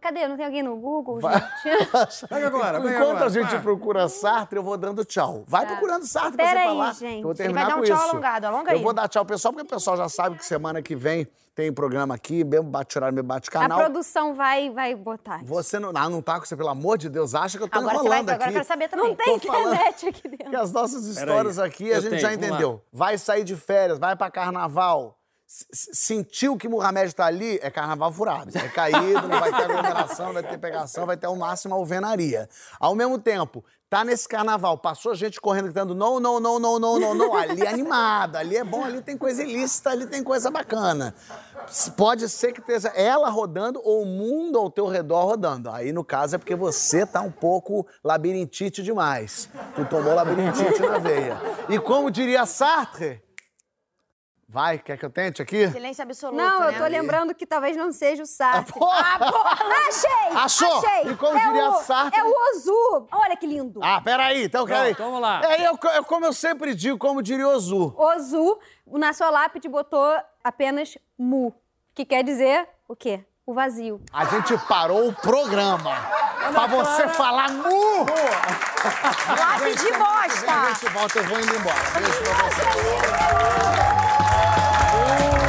Speaker 3: Cadê? Não tem alguém no Google,
Speaker 1: Vai.
Speaker 3: gente?
Speaker 2: Pega (laughs) agora,
Speaker 1: Enquanto
Speaker 2: agora,
Speaker 1: a gente
Speaker 2: vai.
Speaker 1: procura Sartre, eu vou dando tchau. Vai procurando Sartre pra
Speaker 3: Pera
Speaker 1: você
Speaker 3: aí,
Speaker 1: falar.
Speaker 3: gente.
Speaker 1: Eu vou
Speaker 3: Ele
Speaker 1: terminar
Speaker 4: vai dar um tchau
Speaker 1: isso.
Speaker 4: alongado, alonga
Speaker 1: Eu
Speaker 4: aí.
Speaker 1: vou dar tchau, pessoal, porque o pessoal já sabe que semana que vem tem programa aqui, mesmo bate-horário, meu
Speaker 3: A
Speaker 1: bate-canal.
Speaker 3: produção vai, vai botar.
Speaker 1: Você não, não, não tá com você, pelo amor de Deus, acha que eu tô
Speaker 4: Agora você vai,
Speaker 1: enrolando
Speaker 4: agora eu
Speaker 1: aqui.
Speaker 4: quero saber também.
Speaker 3: Não tem
Speaker 1: Tô
Speaker 3: internet aqui dentro.
Speaker 1: Porque as nossas histórias aqui a
Speaker 2: Eu
Speaker 1: gente
Speaker 2: tenho,
Speaker 1: já entendeu. Vai sair de férias, vai pra carnaval. Sentiu que Mohamed tá ali, é carnaval furado. É caído, não vai ter aglomeração, vai ter pegação, vai ter ao máximo alvenaria. Ao mesmo tempo, tá nesse carnaval, passou gente correndo gritando não, não, não, não, não, não, não. Ali é animado, ali é bom, ali tem coisa ilícita, ali tem coisa bacana. Pode ser que esteja ela rodando ou o mundo ao teu redor rodando. Aí, no caso, é porque você tá um pouco labirintite demais. Tu tomou labirintite na veia. E como diria Sartre... Vai, quer que eu tente aqui?
Speaker 4: Silêncio absoluto,
Speaker 3: Não,
Speaker 4: né?
Speaker 3: eu tô lembrando que talvez não seja o Sartre.
Speaker 1: Ah, porra!
Speaker 3: Achei!
Speaker 1: Achou?
Speaker 3: Achei!
Speaker 1: E como
Speaker 3: é
Speaker 1: diria
Speaker 3: o,
Speaker 1: Sartre?
Speaker 3: É o Ozu. Olha que lindo.
Speaker 1: Ah, peraí, então peraí.
Speaker 2: Vamos lá.
Speaker 1: É, eu, eu- como eu sempre digo, como diria Ozu.
Speaker 3: Ozu, na sua lápide, botou apenas mu. Que quer dizer o quê? O vazio.
Speaker 1: A gente parou o programa pra você falar mu!
Speaker 4: Lápide
Speaker 1: A
Speaker 4: bosta!
Speaker 1: gente volta, eu vou indo embora. Beijo pra você. Wow.